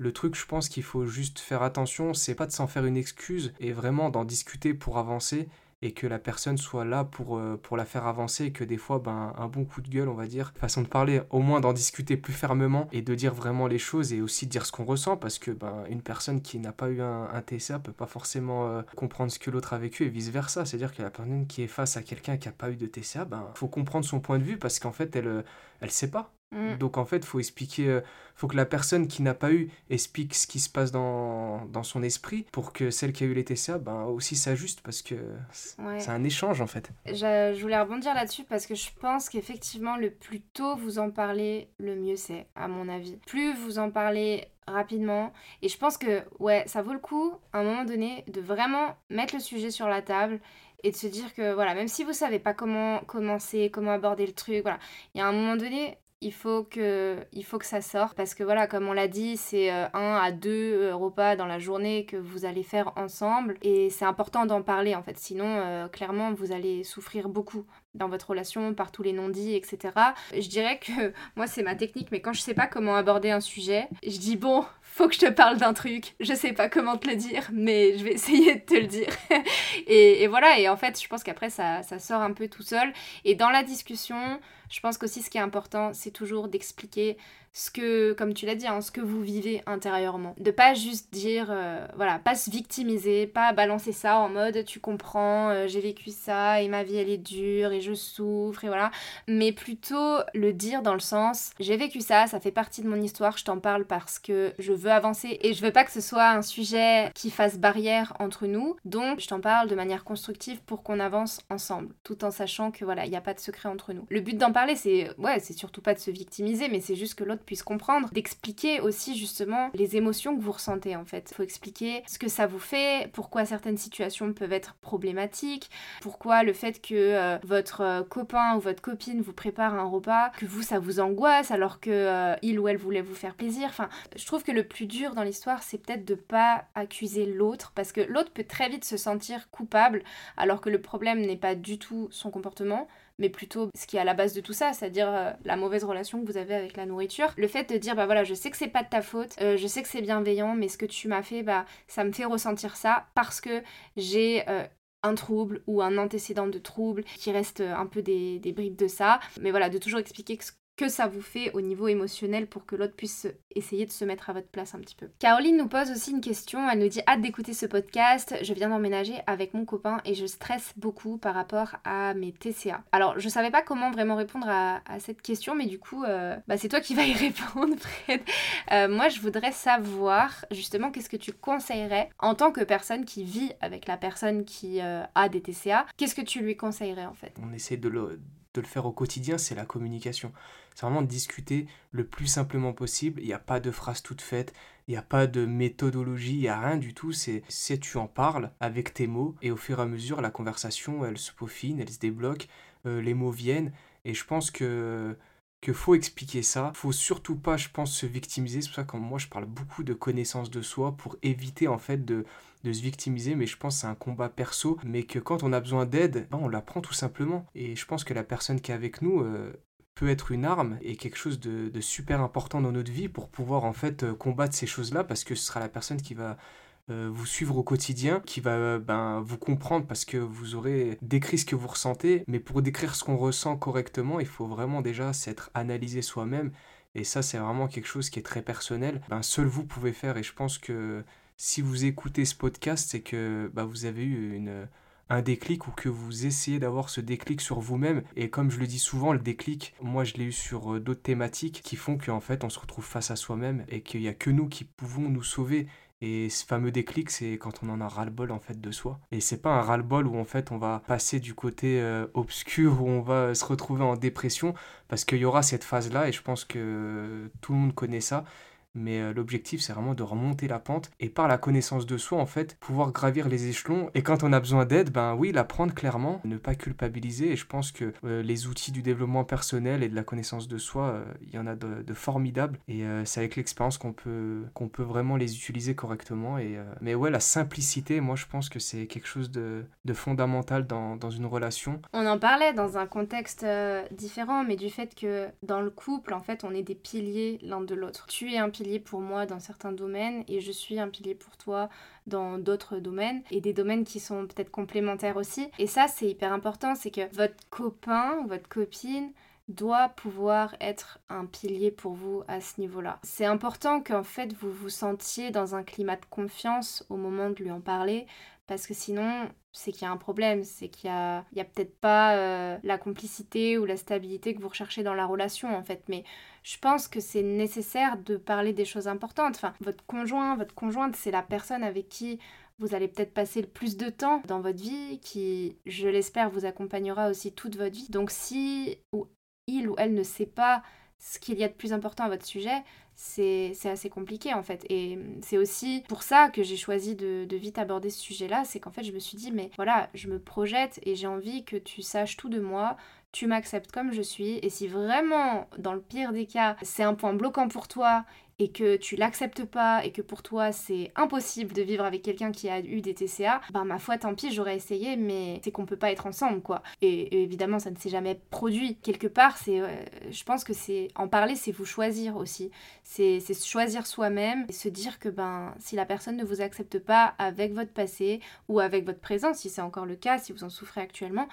Speaker 2: Le truc, je pense qu'il faut juste faire attention, c'est pas de s'en faire une excuse et vraiment d'en discuter pour avancer et que la personne soit là pour, euh, pour la faire avancer et que des fois, ben, un bon coup de gueule, on va dire, façon de parler, au moins d'en discuter plus fermement et de dire vraiment les choses et aussi dire ce qu'on ressent parce que ben, une personne qui n'a pas eu un, TCA peut pas forcément euh, comprendre ce que l'autre a vécu et vice versa. C'est-à-dire que la personne qui est face à quelqu'un qui a pas eu de TCA, ben, faut comprendre son point de vue parce qu'en fait, elle, elle sait pas. Mm. Donc en fait, faut expliquer, euh, faut que la personne qui n'a pas eu explique ce qui se passe dans, dans son esprit pour que celle qui a eu les TCA ben, aussi s'ajuste parce que c'est un échange en fait.
Speaker 1: Je, voulais rebondir là-dessus parce que je pense qu'effectivement, le plus tôt vous en parlez, le mieux c'est, à mon avis. Plus vous en parlez rapidement. Et je pense que, ouais, ça vaut le coup, à un moment donné, de vraiment mettre le sujet sur la table et de se dire que, voilà, même si vous savez pas comment commencer, comment aborder le truc, voilà, il y a un moment donné, il faut que il faut que ça sorte parce que voilà comme on l'a dit c'est euh, un à deux euh, repas dans la journée que vous allez faire ensemble et c'est important d'en parler en fait. Sinon euh, clairement vous allez souffrir beaucoup dans votre relation par tous les non-dits etc je dirais que moi c'est ma technique mais quand je sais pas comment aborder un sujet je dis bon faut que je te parle d'un truc. Je sais pas comment te le dire mais je vais essayer de te le dire. Et, et, voilà et en fait je pense qu'après ça, ça sort un peu tout seul. Et dans la discussion je pense qu'aussi ce qui est important, c'est toujours d'expliquer ce que, comme tu l'as dit, hein, ce que vous vivez intérieurement. De pas juste dire, euh, voilà, pas se victimiser, pas balancer ça en mode tu comprends, euh, j'ai vécu ça et ma vie elle est dure et je souffre et voilà. Mais plutôt le dire dans le sens j'ai vécu ça, ça fait partie de mon histoire, je t'en parle parce que je veux avancer et je veux pas que ce soit un sujet qui fasse barrière entre nous. Donc je t'en parle de manière constructive pour qu'on avance ensemble, tout en sachant que voilà, il n'y a pas de secret entre nous. Le but c'est ouais, c'est surtout pas de se victimiser, mais c'est juste que l'autre puisse comprendre, d'expliquer aussi justement les émotions que vous ressentez en fait. Il faut expliquer ce que ça vous fait, pourquoi certaines situations peuvent être problématiques, pourquoi le fait que euh, votre euh, copain ou votre copine vous prépare un repas, que vous ça vous angoisse alors que euh, il ou elle voulait vous faire plaisir. Enfin, je trouve que le plus dur dans l'histoire, c'est peut-être de pas accuser l'autre parce que l'autre peut très vite se sentir coupable alors que le problème n'est pas du tout son comportement mais plutôt ce qui est à la base de tout ça, c'est-à-dire euh, la mauvaise relation que vous avez avec la nourriture. Le fait de dire, bah voilà, je sais que c'est pas de ta faute, euh, je sais que c'est bienveillant, mais ce que tu m'as fait, bah ça me fait ressentir ça parce que j'ai euh, un trouble ou un antécédent de trouble qui reste un peu des, des bribes de ça. Mais voilà, de toujours expliquer que que ça vous fait au niveau émotionnel pour que l'autre puisse essayer de se mettre à votre place un petit peu. Caroline nous pose aussi une question, elle nous dit hâte d'écouter ce podcast, je viens d'emménager avec mon copain et je stresse beaucoup par rapport à mes TCA. Alors je savais pas comment vraiment répondre à, cette question mais du coup euh, bah, c'est toi qui vas y répondre Fred. Euh, moi je voudrais savoir justement qu'est-ce que tu conseillerais en tant que personne qui vit avec la personne qui euh, a des TCA, qu'est-ce que tu lui conseillerais en fait?
Speaker 2: On essaie de le, de le faire au quotidien, c'est la communication. C'est vraiment discuter le plus simplement possible. Il n'y a pas de phrase toute faite, il n'y a pas de méthodologie, il n'y a rien du tout. C'est si tu en parles avec tes mots et au fur et à mesure, la conversation, elle se peaufine, elle se débloque, euh, les mots viennent. Et je pense que que faut expliquer ça. Faut surtout pas, je pense, se victimiser. C'est pour ça que moi, je parle beaucoup de connaissance de soi pour éviter en fait de, de se victimiser. Mais je pense que c'est un combat perso. Mais que quand on a besoin d'aide, ben, on la prend tout simplement. Et je pense que la personne qui est avec nous, euh, peut être une arme et quelque chose de, super important dans notre vie pour pouvoir en fait euh, combattre ces choses-là parce que ce sera la personne qui va euh, vous suivre au quotidien, qui va ben, vous comprendre parce que vous aurez décrit ce que vous ressentez, mais pour décrire ce qu'on ressent correctement, il faut vraiment déjà s'être analysé soi-même et ça c'est vraiment quelque chose qui est très personnel. Ben, seul vous pouvez faire et je pense que si vous écoutez ce podcast, c'est que ben, vous avez eu un déclic ou que vous essayez d'avoir ce déclic sur vous-même. Et comme je le dis souvent, le déclic, moi je l'ai eu sur euh, d'autres thématiques qui font qu'en fait on se retrouve face à soi-même et qu'il n'y a que nous qui pouvons nous sauver. Et ce fameux déclic, c'est quand on en a ras-le-bol en fait de soi. Et c'est pas un ras-le-bol où en fait on va passer du côté euh, obscur, où on va se retrouver en dépression, parce qu'il y aura cette phase-là, et je pense que tout le monde connaît ça mais euh, l'objectif c'est vraiment de remonter la pente et par la connaissance de soi en fait pouvoir gravir les échelons et quand on a besoin d'aide ben oui la prendre clairement ne pas culpabiliser. Et je pense que euh, les outils du développement personnel et de la connaissance de soi euh, il y en a de, formidables. Et c'est avec l'expérience qu'on peut qu'on peut vraiment les utiliser correctement. Et mais ouais la simplicité moi je pense que c'est quelque chose de, de fondamental dans, dans, une relation.
Speaker 1: On en parlait dans un contexte différent mais du fait que dans le couple en fait on est des piliers l'un de l'autre. Tu es un pilier pour moi dans certains domaines et je suis un pilier pour toi dans d'autres domaines et des domaines qui sont peut-être complémentaires aussi. Et ça, c'est hyper important, c'est que votre copain ou votre copine doit pouvoir être un pilier pour vous à ce niveau-là. C'est important qu'en fait vous vous sentiez dans un climat de confiance au moment de lui en parler parce que sinon c'est qu'il y a un problème, c'est qu'il y a, peut-être pas euh, la complicité ou la stabilité que vous recherchez dans la relation en fait, mais je pense que c'est nécessaire de parler des choses importantes. Enfin, votre conjoint, votre conjointe, c'est la personne avec qui vous allez peut-être passer le plus de temps dans votre vie, qui, je l'espère, vous accompagnera aussi toute votre vie. Donc si il ou elle ne sait pas ce qu'il y a de plus important à votre sujet, c'est assez compliqué en fait. Et c'est aussi pour ça que j'ai choisi de, de, vite aborder ce sujet-là, c'est qu'en fait je me suis dit, mais voilà, je me projette et j'ai envie que tu saches tout de moi, tu m'acceptes comme je suis, et si vraiment, dans le pire des cas, c'est un point bloquant pour toi et que tu l'acceptes pas et que pour toi c'est impossible de vivre avec quelqu'un qui a eu des TCA, ben ma foi tant pis j'aurais essayé mais c'est qu'on peut pas être ensemble quoi. Et, évidemment ça ne s'est jamais produit. Quelque part c'est, je pense que c'est en parler c'est vous choisir aussi. C'est choisir soi-même et se dire que ben si la personne ne vous accepte pas avec votre passé ou avec votre présent si c'est encore le cas, si vous en souffrez actuellement,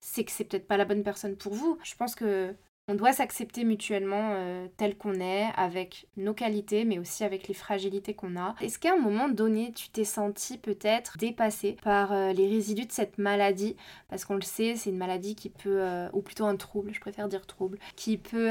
Speaker 1: c'est que c'est peut-être pas la bonne personne pour vous. Je pense que on doit s'accepter mutuellement euh, tel qu'on est, avec nos qualités, mais aussi avec les fragilités qu'on a. Est-ce qu'à un moment donné, tu t'es senti peut-être dépassé par euh, les résidus de cette maladie? Parce qu'on le sait, c'est une maladie qui peut, ou plutôt un trouble, je préfère dire trouble, qui peut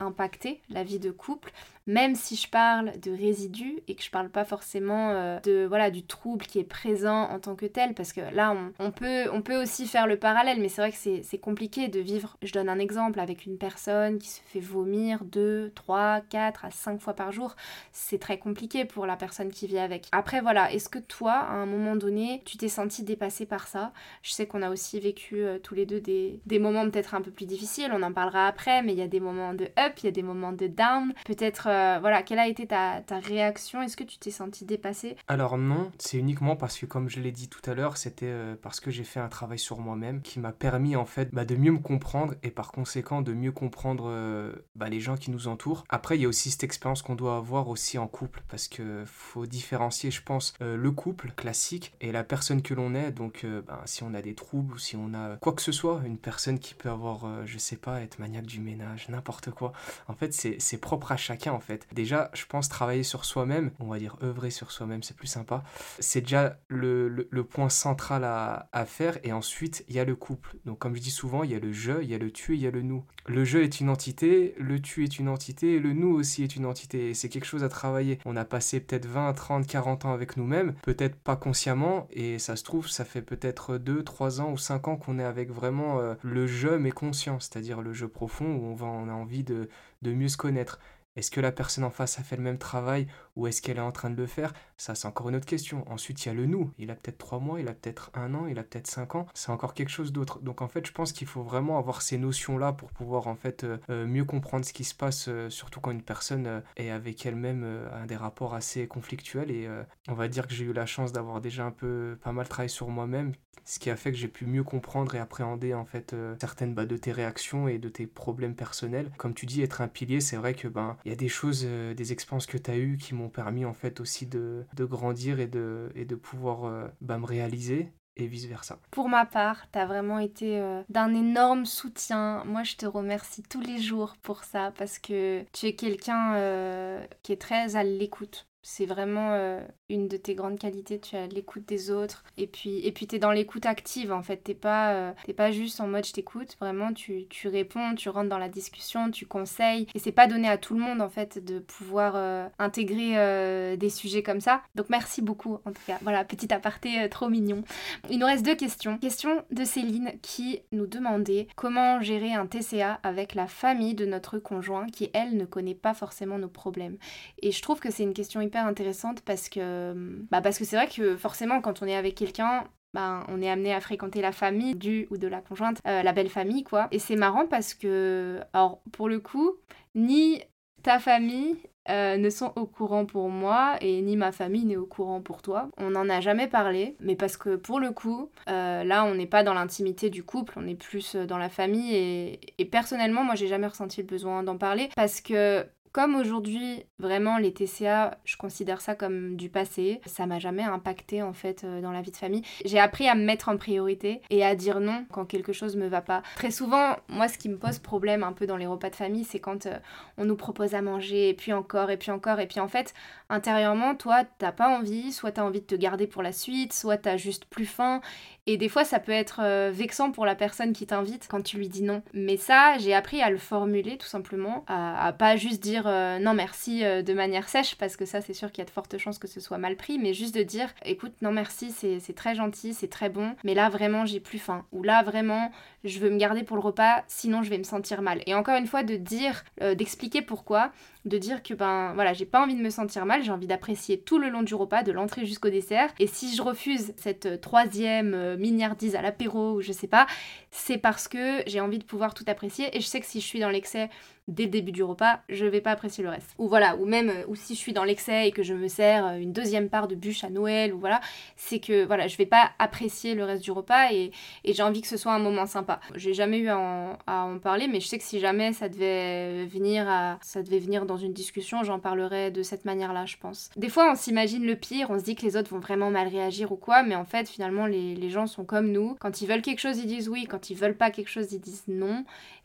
Speaker 1: impacter la vie de couple même si je parle de résidus et que je parle pas forcément euh, de voilà du trouble qui est présent en tant que tel parce que là on, peut on peut aussi faire le parallèle mais c'est vrai que c'est compliqué de vivre. Je donne un exemple avec une personne qui se fait vomir 2 3 4 à 5 fois par jour. C'est très compliqué pour la personne qui vit avec. Après voilà est-ce que toi à un moment donné tu t'es senti dépassé par ça? Je sais qu'on a aussi vécu euh, tous les deux des, des moments peut-être un peu plus difficiles on en parlera après mais il y a des moments de up il y a des moments de down. Peut-être euh, voilà, quelle a été ta, réaction? Est-ce que tu t'es senti dépassé
Speaker 2: Alors non, c'est uniquement parce que comme je l'ai dit tout à l'heure, c'était euh, parce que j'ai fait un travail sur moi-même qui m'a permis en fait bah, de mieux me comprendre et par conséquent de mieux comprendre euh, bah, les gens qui nous entourent. Après, il y a aussi cette expérience qu'on doit avoir aussi en couple parce que faut différencier, je pense, le couple classique et la personne que l'on est. Donc, bah, si on a des troubles ou si on a quoi que ce soit, une personne qui peut avoir, je sais pas, être maniaque du ménage, n'importe quoi. En fait, c'est propre à chacun en fait. Déjà, je pense travailler sur soi-même, on va dire œuvrer sur soi-même, c'est plus sympa. C'est déjà le, point central à, faire. Et ensuite, il y a le couple. Donc, comme je dis souvent, il y a le je, il y a le tu, il y a le nous. Le je est une entité, le tu est une entité, et le nous aussi est une entité. Et c'est quelque chose à travailler. On a passé peut-être 20, 30, 40 ans avec nous-mêmes, peut-être pas consciemment, et ça se trouve, ça fait peut-être 2, 3 ans ou 5 ans qu'on est avec vraiment euh, le je mais conscient, c'est-à-dire le je profond où on, va, on a envie de, de mieux se connaître. Est-ce que la personne en face a fait le même travail ou est-ce qu'elle est en train de le faire? Ça, c'est encore une autre question. Ensuite, il y a le nous. Il a peut-être trois mois, il a peut-être un an, il a peut-être cinq ans. C'est encore quelque chose d'autre. Donc, en fait, je pense qu'il faut vraiment avoir ces notions-là pour pouvoir, en fait, euh, euh, mieux comprendre ce qui se passe, euh, surtout quand une personne est avec elle-même a des rapports assez conflictuels. Et on va dire que j'ai eu la chance d'avoir déjà un peu pas mal travaillé sur moi-même, ce qui a fait que j'ai pu mieux comprendre et appréhender, en fait, certaines bah, de tes réactions et de tes problèmes personnels. Comme tu dis, être un pilier, c'est vrai que, ben, il y a des choses, des expériences que tu as eues qui m'ont permis en fait aussi de, de, grandir et de, pouvoir euh, bah, me réaliser et vice-versa.
Speaker 1: Pour ma part, tu as vraiment été euh, d'un énorme soutien. Moi, je te remercie tous les jours pour ça parce que tu es quelqu'un qui est très à l'écoute. C'est vraiment euh, une de tes grandes qualités, tu as l'écoute des autres. Et puis, et puis tu es dans l'écoute active en fait. T'es pas, euh, pas juste en mode je t'écoute, vraiment tu, tu, réponds, tu rentres dans la discussion, tu conseilles. Et c'est pas donné à tout le monde en fait de pouvoir euh, intégrer des sujets comme ça. Donc merci beaucoup en tout cas. Voilà, petit aparté trop mignon. Il nous reste deux questions. Question de Céline qui nous demandait comment gérer un TCA avec la famille de notre conjoint qui elle ne connaît pas forcément nos problèmes. Et je trouve que c'est une question hyper intéressante parce que bah parce que c'est vrai que forcément quand on est avec quelqu'un bah, on est amené à fréquenter la famille du ou de la conjointe, euh, la belle famille quoi. Et c'est marrant parce que, alors pour le coup, ni ta famille euh, ne sont au courant pour moi et ni ma famille n'est au courant pour toi. On n'en a jamais parlé, mais parce que pour le coup, euh, là on n'est pas dans l'intimité du couple, on est plus dans la famille et, et personnellement moi j'ai jamais ressenti le besoin d'en parler parce que comme aujourd'hui, vraiment, les TCA, je considère ça comme du passé. Ça m'a jamais impacté en fait euh, dans la vie de famille. J'ai appris à me mettre en priorité et à dire non quand quelque chose me va pas. Très souvent, moi, ce qui me pose problème un peu dans les repas de famille, c'est quand euh, on nous propose à manger et puis encore et puis encore et puis en fait, intérieurement, toi, t'as pas envie, soit t'as envie de te garder pour la suite, soit t'as juste plus faim et des fois, ça peut être euh, vexant pour la personne qui t'invite quand tu lui dis non. Mais ça, j'ai appris à le formuler tout simplement, à, pas juste dire euh, non merci euh, de manière sèche, parce que ça, c'est sûr qu'il y a de fortes chances que ce soit mal pris, mais juste de dire écoute, non merci, c'est très gentil, c'est très bon, mais là vraiment, j'ai plus faim. Ou là vraiment, je veux me garder pour le repas, sinon je vais me sentir mal. Et encore une fois, de dire, d'expliquer pourquoi, de dire que ben voilà, j'ai pas envie de me sentir mal, j'ai envie d'apprécier tout le long du repas, de l'entrée jusqu'au dessert. Et si je refuse cette troisième milliardise à l'apéro ou je sais pas, c'est parce que j'ai envie de pouvoir tout apprécier et je sais que si je suis dans l'excès dès le début du repas, je vais pas apprécier le reste. Ou voilà, ou même euh, ou si je suis dans l'excès et que je me sers euh, une deuxième part de bûche à Noël ou voilà, c'est que voilà, je vais pas apprécier le reste du repas et, j'ai envie que ce soit un moment sympa. J'ai jamais eu à en, parler, mais je sais que si jamais ça devait venir ça devait venir dans une discussion, j'en parlerais de cette manière-là, je pense. Des fois, on s'imagine le pire, on se dit que les autres vont vraiment mal réagir ou quoi, mais en fait, finalement, les, les gens sont comme nous. Quand ils veulent quelque chose, ils disent oui. Quand ils veulent pas quelque chose, ils disent non.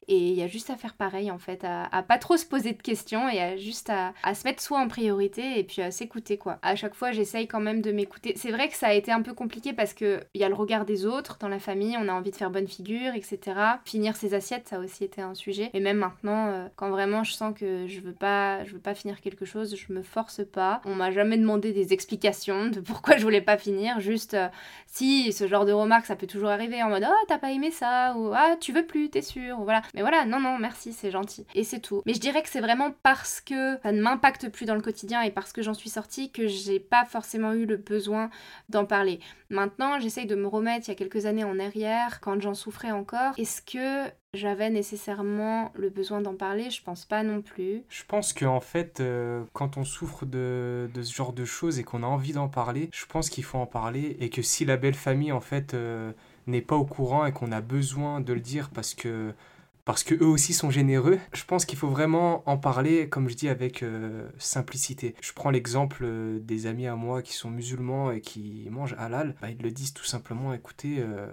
Speaker 1: Et il y a juste à faire pareil, en fait, à, pas trop se poser de questions et à juste à, à se mettre soi en priorité et puis à s'écouter, quoi. À chaque fois, j'essaye quand même de m'écouter. C'est vrai que ça a été un peu compliqué parce qu'il y a le regard des autres dans la famille, on a envie de faire bonne figure, etc. Finir ses assiettes, ça a aussi été un sujet. Et même maintenant, euh, quand vraiment je sens que je veux pas, je veux pas finir quelque chose, je me force pas. On m'a jamais demandé des explications de pourquoi je voulais pas finir. Juste, euh, si ce genre de remarques, ça peut toujours arriver en mode oh t'as pas aimé ça ou ah tu veux plus, t'es sûr, voilà. Voilà, non non merci, c'est gentil et c'est tout. Mais je dirais que c'est vraiment parce que ça ne m'impacte plus dans le quotidien et parce que j'en suis sortie que j'ai pas forcément eu le besoin d'en parler. Maintenant, j'essaye de me remettre il y a quelques années en arrière, quand j'en souffrais encore. Est-ce que j'avais nécessairement le besoin d'en parler? Je pense pas non plus.
Speaker 2: Je pense qu'en en fait, euh, quand on souffre de, de, ce genre de choses et qu'on a envie d'en parler, je pense qu'il faut en parler et que si la belle famille, en fait, euh, n'est pas au courant et qu'on a besoin de le dire parce que parce que eux aussi sont généreux. Je pense qu'il faut vraiment en parler, comme je dis, avec euh, simplicité. Je prends l'exemple euh, des amis à moi qui sont musulmans et qui mangent halal. Bah, ils le disent tout simplement, écoutez, euh,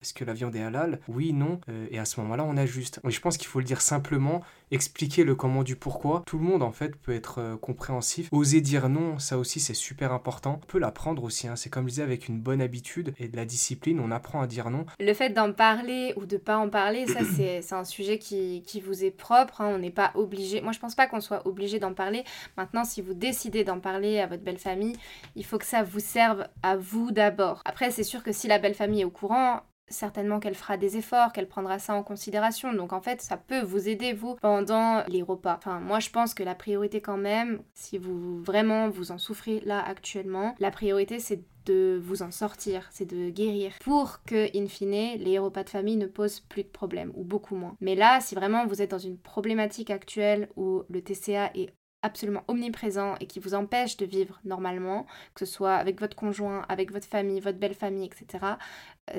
Speaker 2: est-ce que la viande est halal? Oui, non. et à ce moment-là, on ajuste. Mais je pense qu'il faut le dire simplement expliquer le comment du pourquoi. Tout le monde en fait peut être euh, compréhensif. Oser dire non, ça aussi c'est super important. On peut l'apprendre aussi, hein. c'est comme je disais avec une bonne habitude et de la discipline, on apprend à dire non.
Speaker 1: Le fait d'en parler ou de pas en parler, ça c'est un sujet qui, qui, vous est propre, hein. on n'est pas obligé. Moi je pense pas qu'on soit obligé d'en parler. Maintenant si vous décidez d'en parler à votre belle famille, il faut que ça vous serve à vous d'abord. Après c'est sûr que si la belle famille est au courant, certainement qu'elle fera des efforts, qu'elle prendra ça en considération. Donc en fait, ça peut vous aider, vous, pendant les repas. Enfin, moi, je pense que la priorité quand même, si vous vraiment vous en souffrez là actuellement, la priorité, c'est de vous en sortir, c'est de guérir pour que, in fine, les repas de famille ne posent plus de problèmes ou beaucoup moins. Mais là, si vraiment vous êtes dans une problématique actuelle où le TCA est absolument omniprésent et qui vous empêche de vivre normalement, que ce soit avec votre conjoint, avec votre famille, votre belle famille, etc.,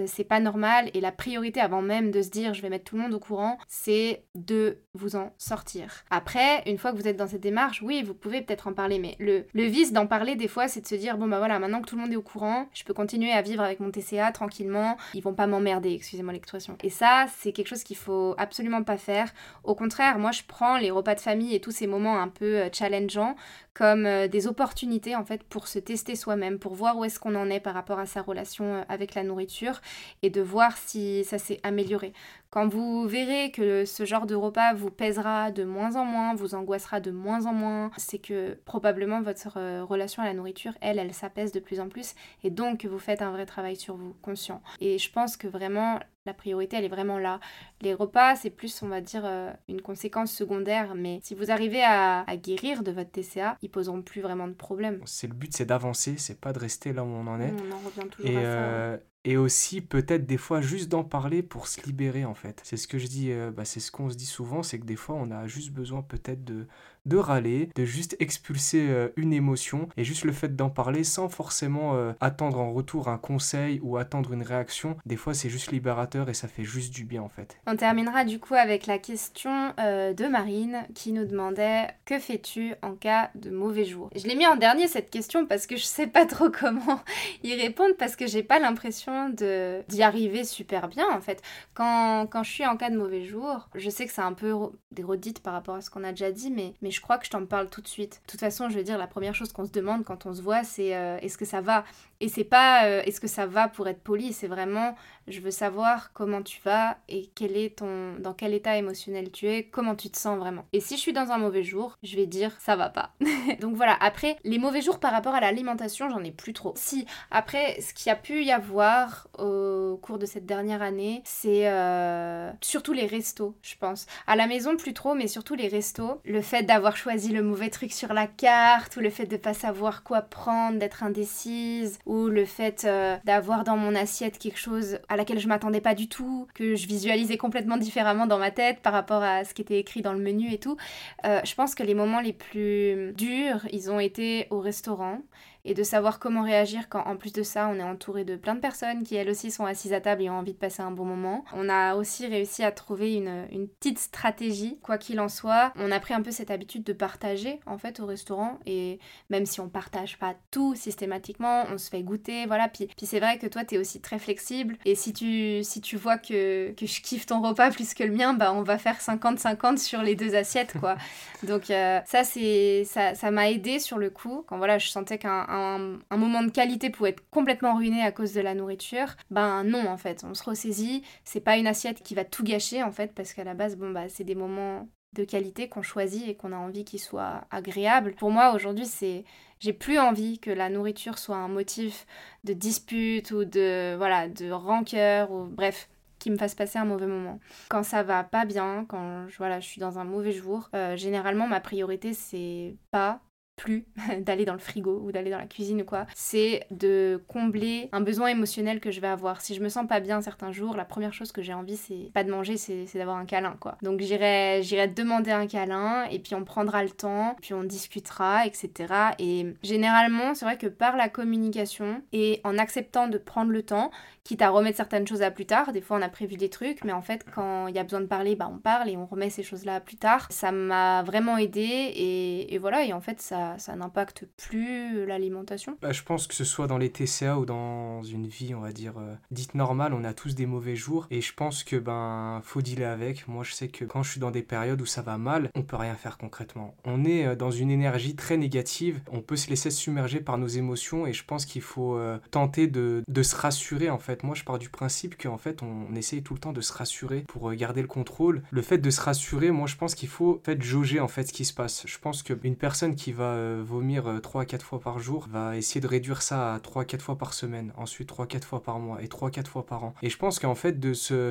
Speaker 1: c'est pas normal et la priorité avant même de se dire je vais mettre tout le monde au courant, c'est de vous en sortir. Après, une fois que vous êtes dans cette démarche, oui, vous pouvez peut-être en parler, mais le, le vice d'en parler des fois, c'est de se dire bon bah voilà, maintenant que tout le monde est au courant, je peux continuer à vivre avec mon TCA tranquillement, ils vont pas m'emmerder, excusez-moi l'expression. Et ça, c'est quelque chose qu'il faut absolument pas faire. Au contraire, moi je prends les repas de famille et tous ces moments un peu euh, challengeants comme euh, des opportunités en fait pour se tester soi-même, pour voir où est-ce qu'on en est par rapport à sa relation avec la nourriture et de voir si ça s'est amélioré. Quand vous verrez que ce genre de repas vous pèsera de moins en moins, vous angoissera de moins en moins, c'est que probablement votre euh, relation à la nourriture, elle, elle s'apaise de plus en plus et donc vous faites un vrai travail sur vous, conscient. Et je pense que vraiment la priorité, elle est vraiment là. Les repas, c'est plus, on va dire, euh, une conséquence secondaire, mais si vous arrivez à, guérir de votre TCA, ils poseront plus vraiment de problème.
Speaker 2: C'est le but, c'est d'avancer, c'est pas de rester là où on en est.
Speaker 1: On en revient toujours à ça. Euh,
Speaker 2: et aussi peut-être des fois juste d'en parler pour se libérer en fait. C'est ce que je dis, euh, bah, c'est ce qu'on se dit souvent, c'est que des fois on a juste besoin peut-être de, de râler, de juste expulser euh, une émotion et juste le fait d'en parler sans forcément euh, attendre en retour un conseil ou attendre une réaction, des fois c'est juste libérateur et ça fait juste du bien en fait.
Speaker 1: On terminera du coup avec la question euh, de Marine qui nous demandait que fais-tu en cas de mauvais jour? Je l'ai mis en dernier cette question parce que je sais pas trop comment y répondre parce que j'ai pas l'impression d'y arriver super bien en fait. Quand, quand je suis en cas de mauvais jour, je sais que c'est un peu des redites par rapport à ce qu'on a déjà dit mais, mais crois que je t'en parle tout de suite. De toute façon, je veux dire, la première chose qu'on se demande quand on se voit, c'est euh, est-ce que ça va? Et c'est pas euh, est-ce que ça va pour être poli, c'est vraiment je veux savoir comment tu vas et quel est ton dans quel état émotionnel tu es, comment tu te sens vraiment. Et si je suis dans un mauvais jour, je vais dire ça va pas. Donc voilà, après les mauvais jours par rapport à l'alimentation, j'en ai plus trop. Si après ce qu'il y a pu y avoir au cours de cette dernière année, c'est euh, surtout les restos, je pense. À la maison plus trop, mais surtout les restos, le fait d'avoir choisi le mauvais truc sur la carte ou le fait de pas savoir quoi prendre, d'être indécise ou le fait euh, d'avoir dans mon assiette quelque chose à laquelle je m'attendais pas du tout, que je visualisais complètement différemment dans ma tête par rapport à ce qui était écrit dans le menu et tout. Euh, je pense que les moments les plus durs, ils ont été au restaurant et de savoir comment réagir quand en plus de ça on est entouré de plein de personnes qui elles aussi sont assises à table et ont envie de passer un bon moment. On a aussi réussi à trouver une, une petite stratégie, quoi qu'il en soit. On a pris un peu cette habitude de partager en fait au restaurant et même si on partage pas tout systématiquement, on se fait goûter, voilà. Puis, puis c'est vrai que toi t'es aussi très flexible et si tu, si tu vois que, que je kiffe ton repas plus que le mien, bah on va faire 50-50 sur les deux assiettes quoi. Donc euh, ça c'est ça m'a aidé sur le coup quand voilà je sentais qu'un un, moment de qualité pouvait être complètement ruiné à cause de la nourriture. Ben non en fait, on se ressaisit. C'est pas une assiette qui va tout gâcher en fait parce qu'à la base bon bah c'est des moments de qualité qu'on choisit et qu'on a envie qu'il soit agréable. Pour moi aujourd'hui c'est j'ai plus envie que la nourriture soit un motif de dispute ou de voilà de rancœur ou bref qui me fasse passer un mauvais moment. Quand ça va pas bien, quand je, voilà, je suis dans un mauvais jour, euh, généralement ma priorité c'est pas plus d'aller dans le frigo ou d'aller dans la cuisine ou quoi, c'est de combler un besoin émotionnel que je vais avoir. Si je me sens pas bien certains jours, la première chose que j'ai envie, c'est pas de manger, c'est d'avoir un câlin, quoi. Donc j'irai demander un câlin et puis on prendra le temps, puis on discutera, etc. Et généralement, c'est vrai que par la communication et en acceptant de prendre le temps, quitte à remettre certaines choses à plus tard, des fois on a prévu des trucs, mais en fait quand il y a besoin de parler, bah on parle et on remet ces choses-là plus tard. Ça m'a vraiment aidé et, et voilà, et en fait ça ça, n'impacte plus l'alimentation?
Speaker 2: Bah, Je pense que ce soit dans les TCA ou dans une vie, on va dire, euh, dite normale, on a tous des mauvais jours et je pense que ben faut dealer avec. Moi, je sais que quand je suis dans des périodes où ça va mal, on peut rien faire concrètement. On est euh, dans une énergie très négative, on peut se laisser submerger par nos émotions et je pense qu'il faut euh, tenter de, de, se rassurer en fait. Moi, je pars du principe qu'en fait, on, essaye tout le temps de se rassurer pour garder le contrôle. Le fait de se rassurer, moi, je pense qu'il faut en fait jauger en fait ce qui se passe. Je pense qu'une personne qui va euh, vomir 3 à 4 fois par jour, va essayer de réduire ça à 3 à 4 fois par semaine, ensuite 3 à 4 fois par mois et 3 à 4 fois par an. Et je pense qu'en fait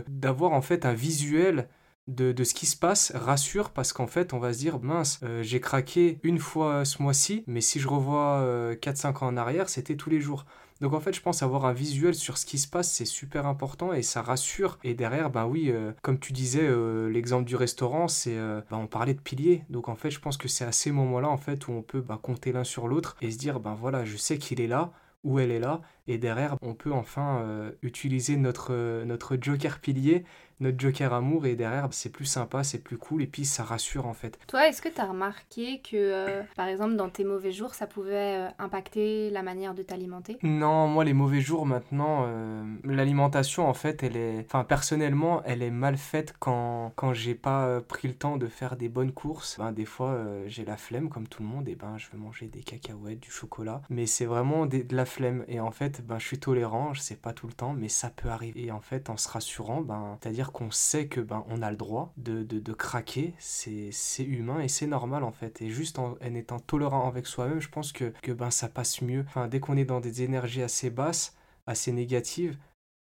Speaker 2: d'avoir en fait un visuel de, de, ce qui se passe rassure parce qu'en fait on va se dire mince euh, j'ai craqué une fois ce mois-ci mais si je revois 4-5 euh, ans en arrière c'était tous les jours donc en fait, je pense avoir un visuel sur ce qui se passe, c'est super important et ça rassure. Et derrière, ben oui, euh, comme tu disais, euh, l'exemple du restaurant, c'est, euh, ben, on parlait de piliers. Donc en fait, je pense que c'est à ces moments-là en fait où on peut ben, compter l'un sur l'autre et se dire, ben voilà, je sais qu'il est là, où elle est là, et derrière, on peut enfin utiliser notre joker pilier notre Joker amour et derrière c'est plus sympa, c'est plus cool et puis ça rassure en fait.
Speaker 1: Toi, est-ce que tu as remarqué que euh, par exemple dans tes mauvais jours ça pouvait euh, impacter la manière de t'alimenter?
Speaker 2: Non, moi les mauvais jours maintenant, euh, l'alimentation en fait elle est, enfin personnellement elle est mal faite quand, quand j'ai pas pris le temps de faire des bonnes courses. Ben, des fois j'ai la flemme comme tout le monde et ben je veux manger des cacahuètes, du chocolat, mais c'est vraiment de la flemme et en fait ben je suis tolérant, je sais pas tout le temps mais ça peut arriver et en fait en se rassurant ben c'est-à-dire qu'on sait que ben on a le droit de, de, de craquer, c'est humain et c'est normal en fait. Et juste en, étant tolérant avec soi-même, je pense que, que ben ça passe mieux. Enfin, dès qu'on est dans des énergies assez basses, assez négatives,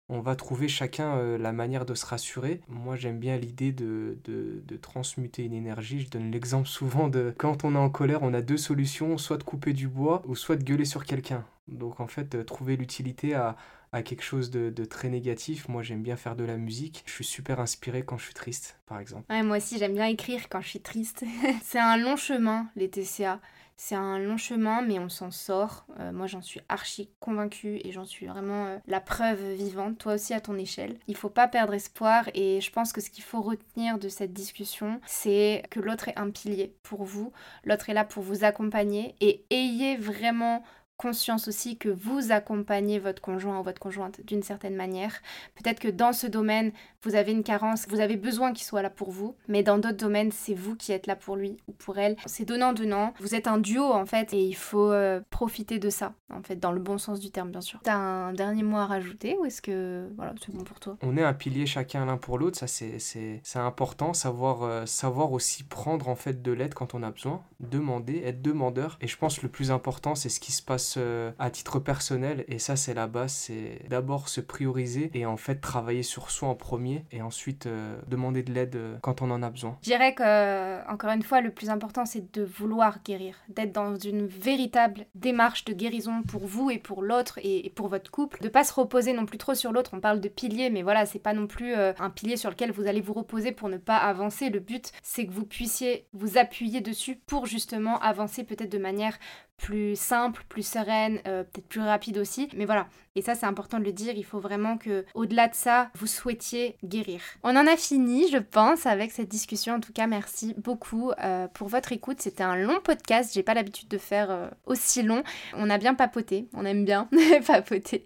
Speaker 2: on va trouver chacun euh, la manière de se rassurer. Moi, j'aime bien l'idée de, de, de, transmuter une énergie. Je donne l'exemple souvent de quand on est en colère, on a deux solutions, soit de couper du bois ou soit de gueuler sur quelqu'un. Donc en fait, euh, trouver l'utilité à, à quelque chose de, très négatif. Moi, j'aime bien faire de la musique. Je suis super inspiré quand je suis triste, par exemple.
Speaker 1: Moi aussi, j'aime bien écrire quand je suis triste. c'est un long chemin, les TCA. C'est un long chemin, mais on s'en sort. Euh, moi, j'en suis archi convaincue et j'en suis vraiment euh, la preuve vivante, toi aussi à ton échelle. Il faut pas perdre espoir et je pense que ce qu'il faut retenir de cette discussion, c'est que l'autre est un pilier pour vous. L'autre est là pour vous accompagner et ayez vraiment conscience aussi que vous accompagnez votre conjoint ou votre conjointe d'une certaine manière. Peut-être que dans ce domaine, vous avez une carence, vous avez besoin qu'il soit là pour vous, mais dans d'autres domaines, c'est vous qui êtes là pour lui ou pour elle. C'est donnant-donnant. Vous êtes un duo en fait et il faut euh, profiter de ça, en fait, dans le bon sens du terme, bien sûr. T'as un dernier mot à rajouter ou est-ce que voilà, c'est bon pour toi?
Speaker 2: On est un pilier chacun l'un pour l'autre, ça c'est, important, savoir, euh, savoir aussi prendre en fait de l'aide quand on a besoin, demander, être demandeur. Et je pense que le plus important, c'est ce qui se passe euh, à titre personnel et ça c'est la base, c'est d'abord se prioriser et en fait travailler sur soi en premier et ensuite euh, demander de l'aide euh, quand on en a besoin.
Speaker 1: Je dirais que encore une fois le plus important c'est de vouloir guérir, d'être dans une véritable démarche de guérison pour vous et pour l'autre et, pour votre couple, de pas se reposer non plus trop sur l'autre. On parle de pilier mais voilà, c'est pas non plus un pilier sur lequel vous allez vous reposer pour ne pas avancer. Le but c'est que vous puissiez vous appuyer dessus pour justement avancer peut-être de manière plus simple, plus sereine, euh, peut-être plus rapide aussi. Mais voilà, et ça c'est important de le dire, il faut vraiment que au-delà de ça, vous souhaitiez guérir. On en a fini, je pense, avec cette discussion. En tout cas, merci beaucoup euh, pour votre écoute. C'était un long podcast, j'ai pas l'habitude de faire euh, aussi long. On a bien papoté, on aime bien papoter.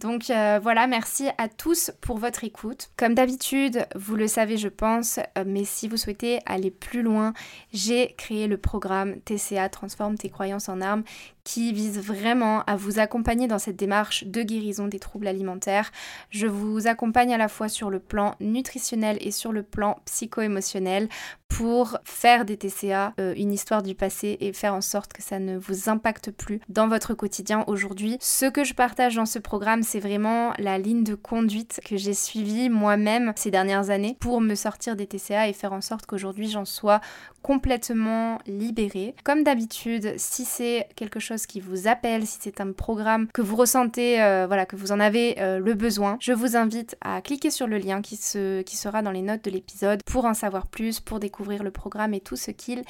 Speaker 1: Donc voilà, merci à tous pour votre écoute. Comme d'habitude, vous le savez, je pense, mais si vous souhaitez aller plus loin, j'ai créé le programme TCA Transforme tes croyances en them. Qui vise vraiment à vous accompagner dans cette démarche de guérison des troubles alimentaires. Je vous accompagne à la fois sur le plan nutritionnel et sur le plan psycho-émotionnel pour faire des TCA euh, une histoire du passé et faire en sorte que ça ne vous impacte plus dans votre quotidien aujourd'hui. Ce que je partage dans ce programme, c'est vraiment la ligne de conduite que j'ai suivie moi-même ces dernières années pour me sortir des TCA et faire en sorte qu'aujourd'hui j'en sois complètement libérée. Comme d'habitude, si c'est quelque chose qui vous appelle, si c'est un programme que vous ressentez, euh, voilà, que vous en avez euh, le besoin, je vous invite à cliquer sur le lien qui, se, qui sera dans les notes de l'épisode pour en savoir plus, pour découvrir le programme et tout ce qu'il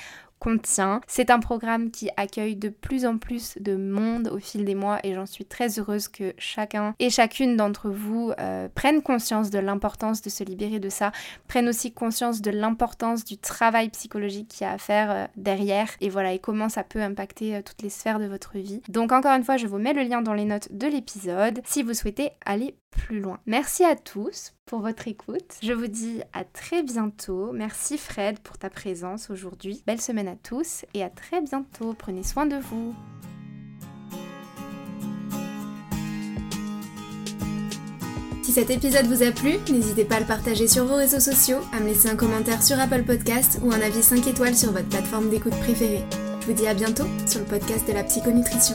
Speaker 1: C'est un programme qui accueille de plus en plus de monde au fil des mois et j'en suis très heureuse que chacun et chacune d'entre vous euh, prennent conscience de l'importance de se libérer de ça, prennent aussi conscience de l'importance du travail psychologique qu'il y a à faire euh, derrière et voilà et comment ça peut impacter euh, toutes les sphères de votre vie. Donc encore une fois, je vous mets le lien dans les notes de l'épisode si vous souhaitez aller plus loin. Merci à tous pour votre écoute. Je vous dis à très bientôt. Merci Fred pour ta présence aujourd'hui. Belle semaine à tous et à très bientôt. Prenez soin de vous. Si cet épisode vous a plu, n'hésitez pas à le partager sur vos réseaux sociaux, à me laisser un commentaire sur Apple Podcast ou un avis 5 étoiles sur votre plateforme d'écoute préférée. Je vous dis à bientôt sur le podcast de la psychonutrition.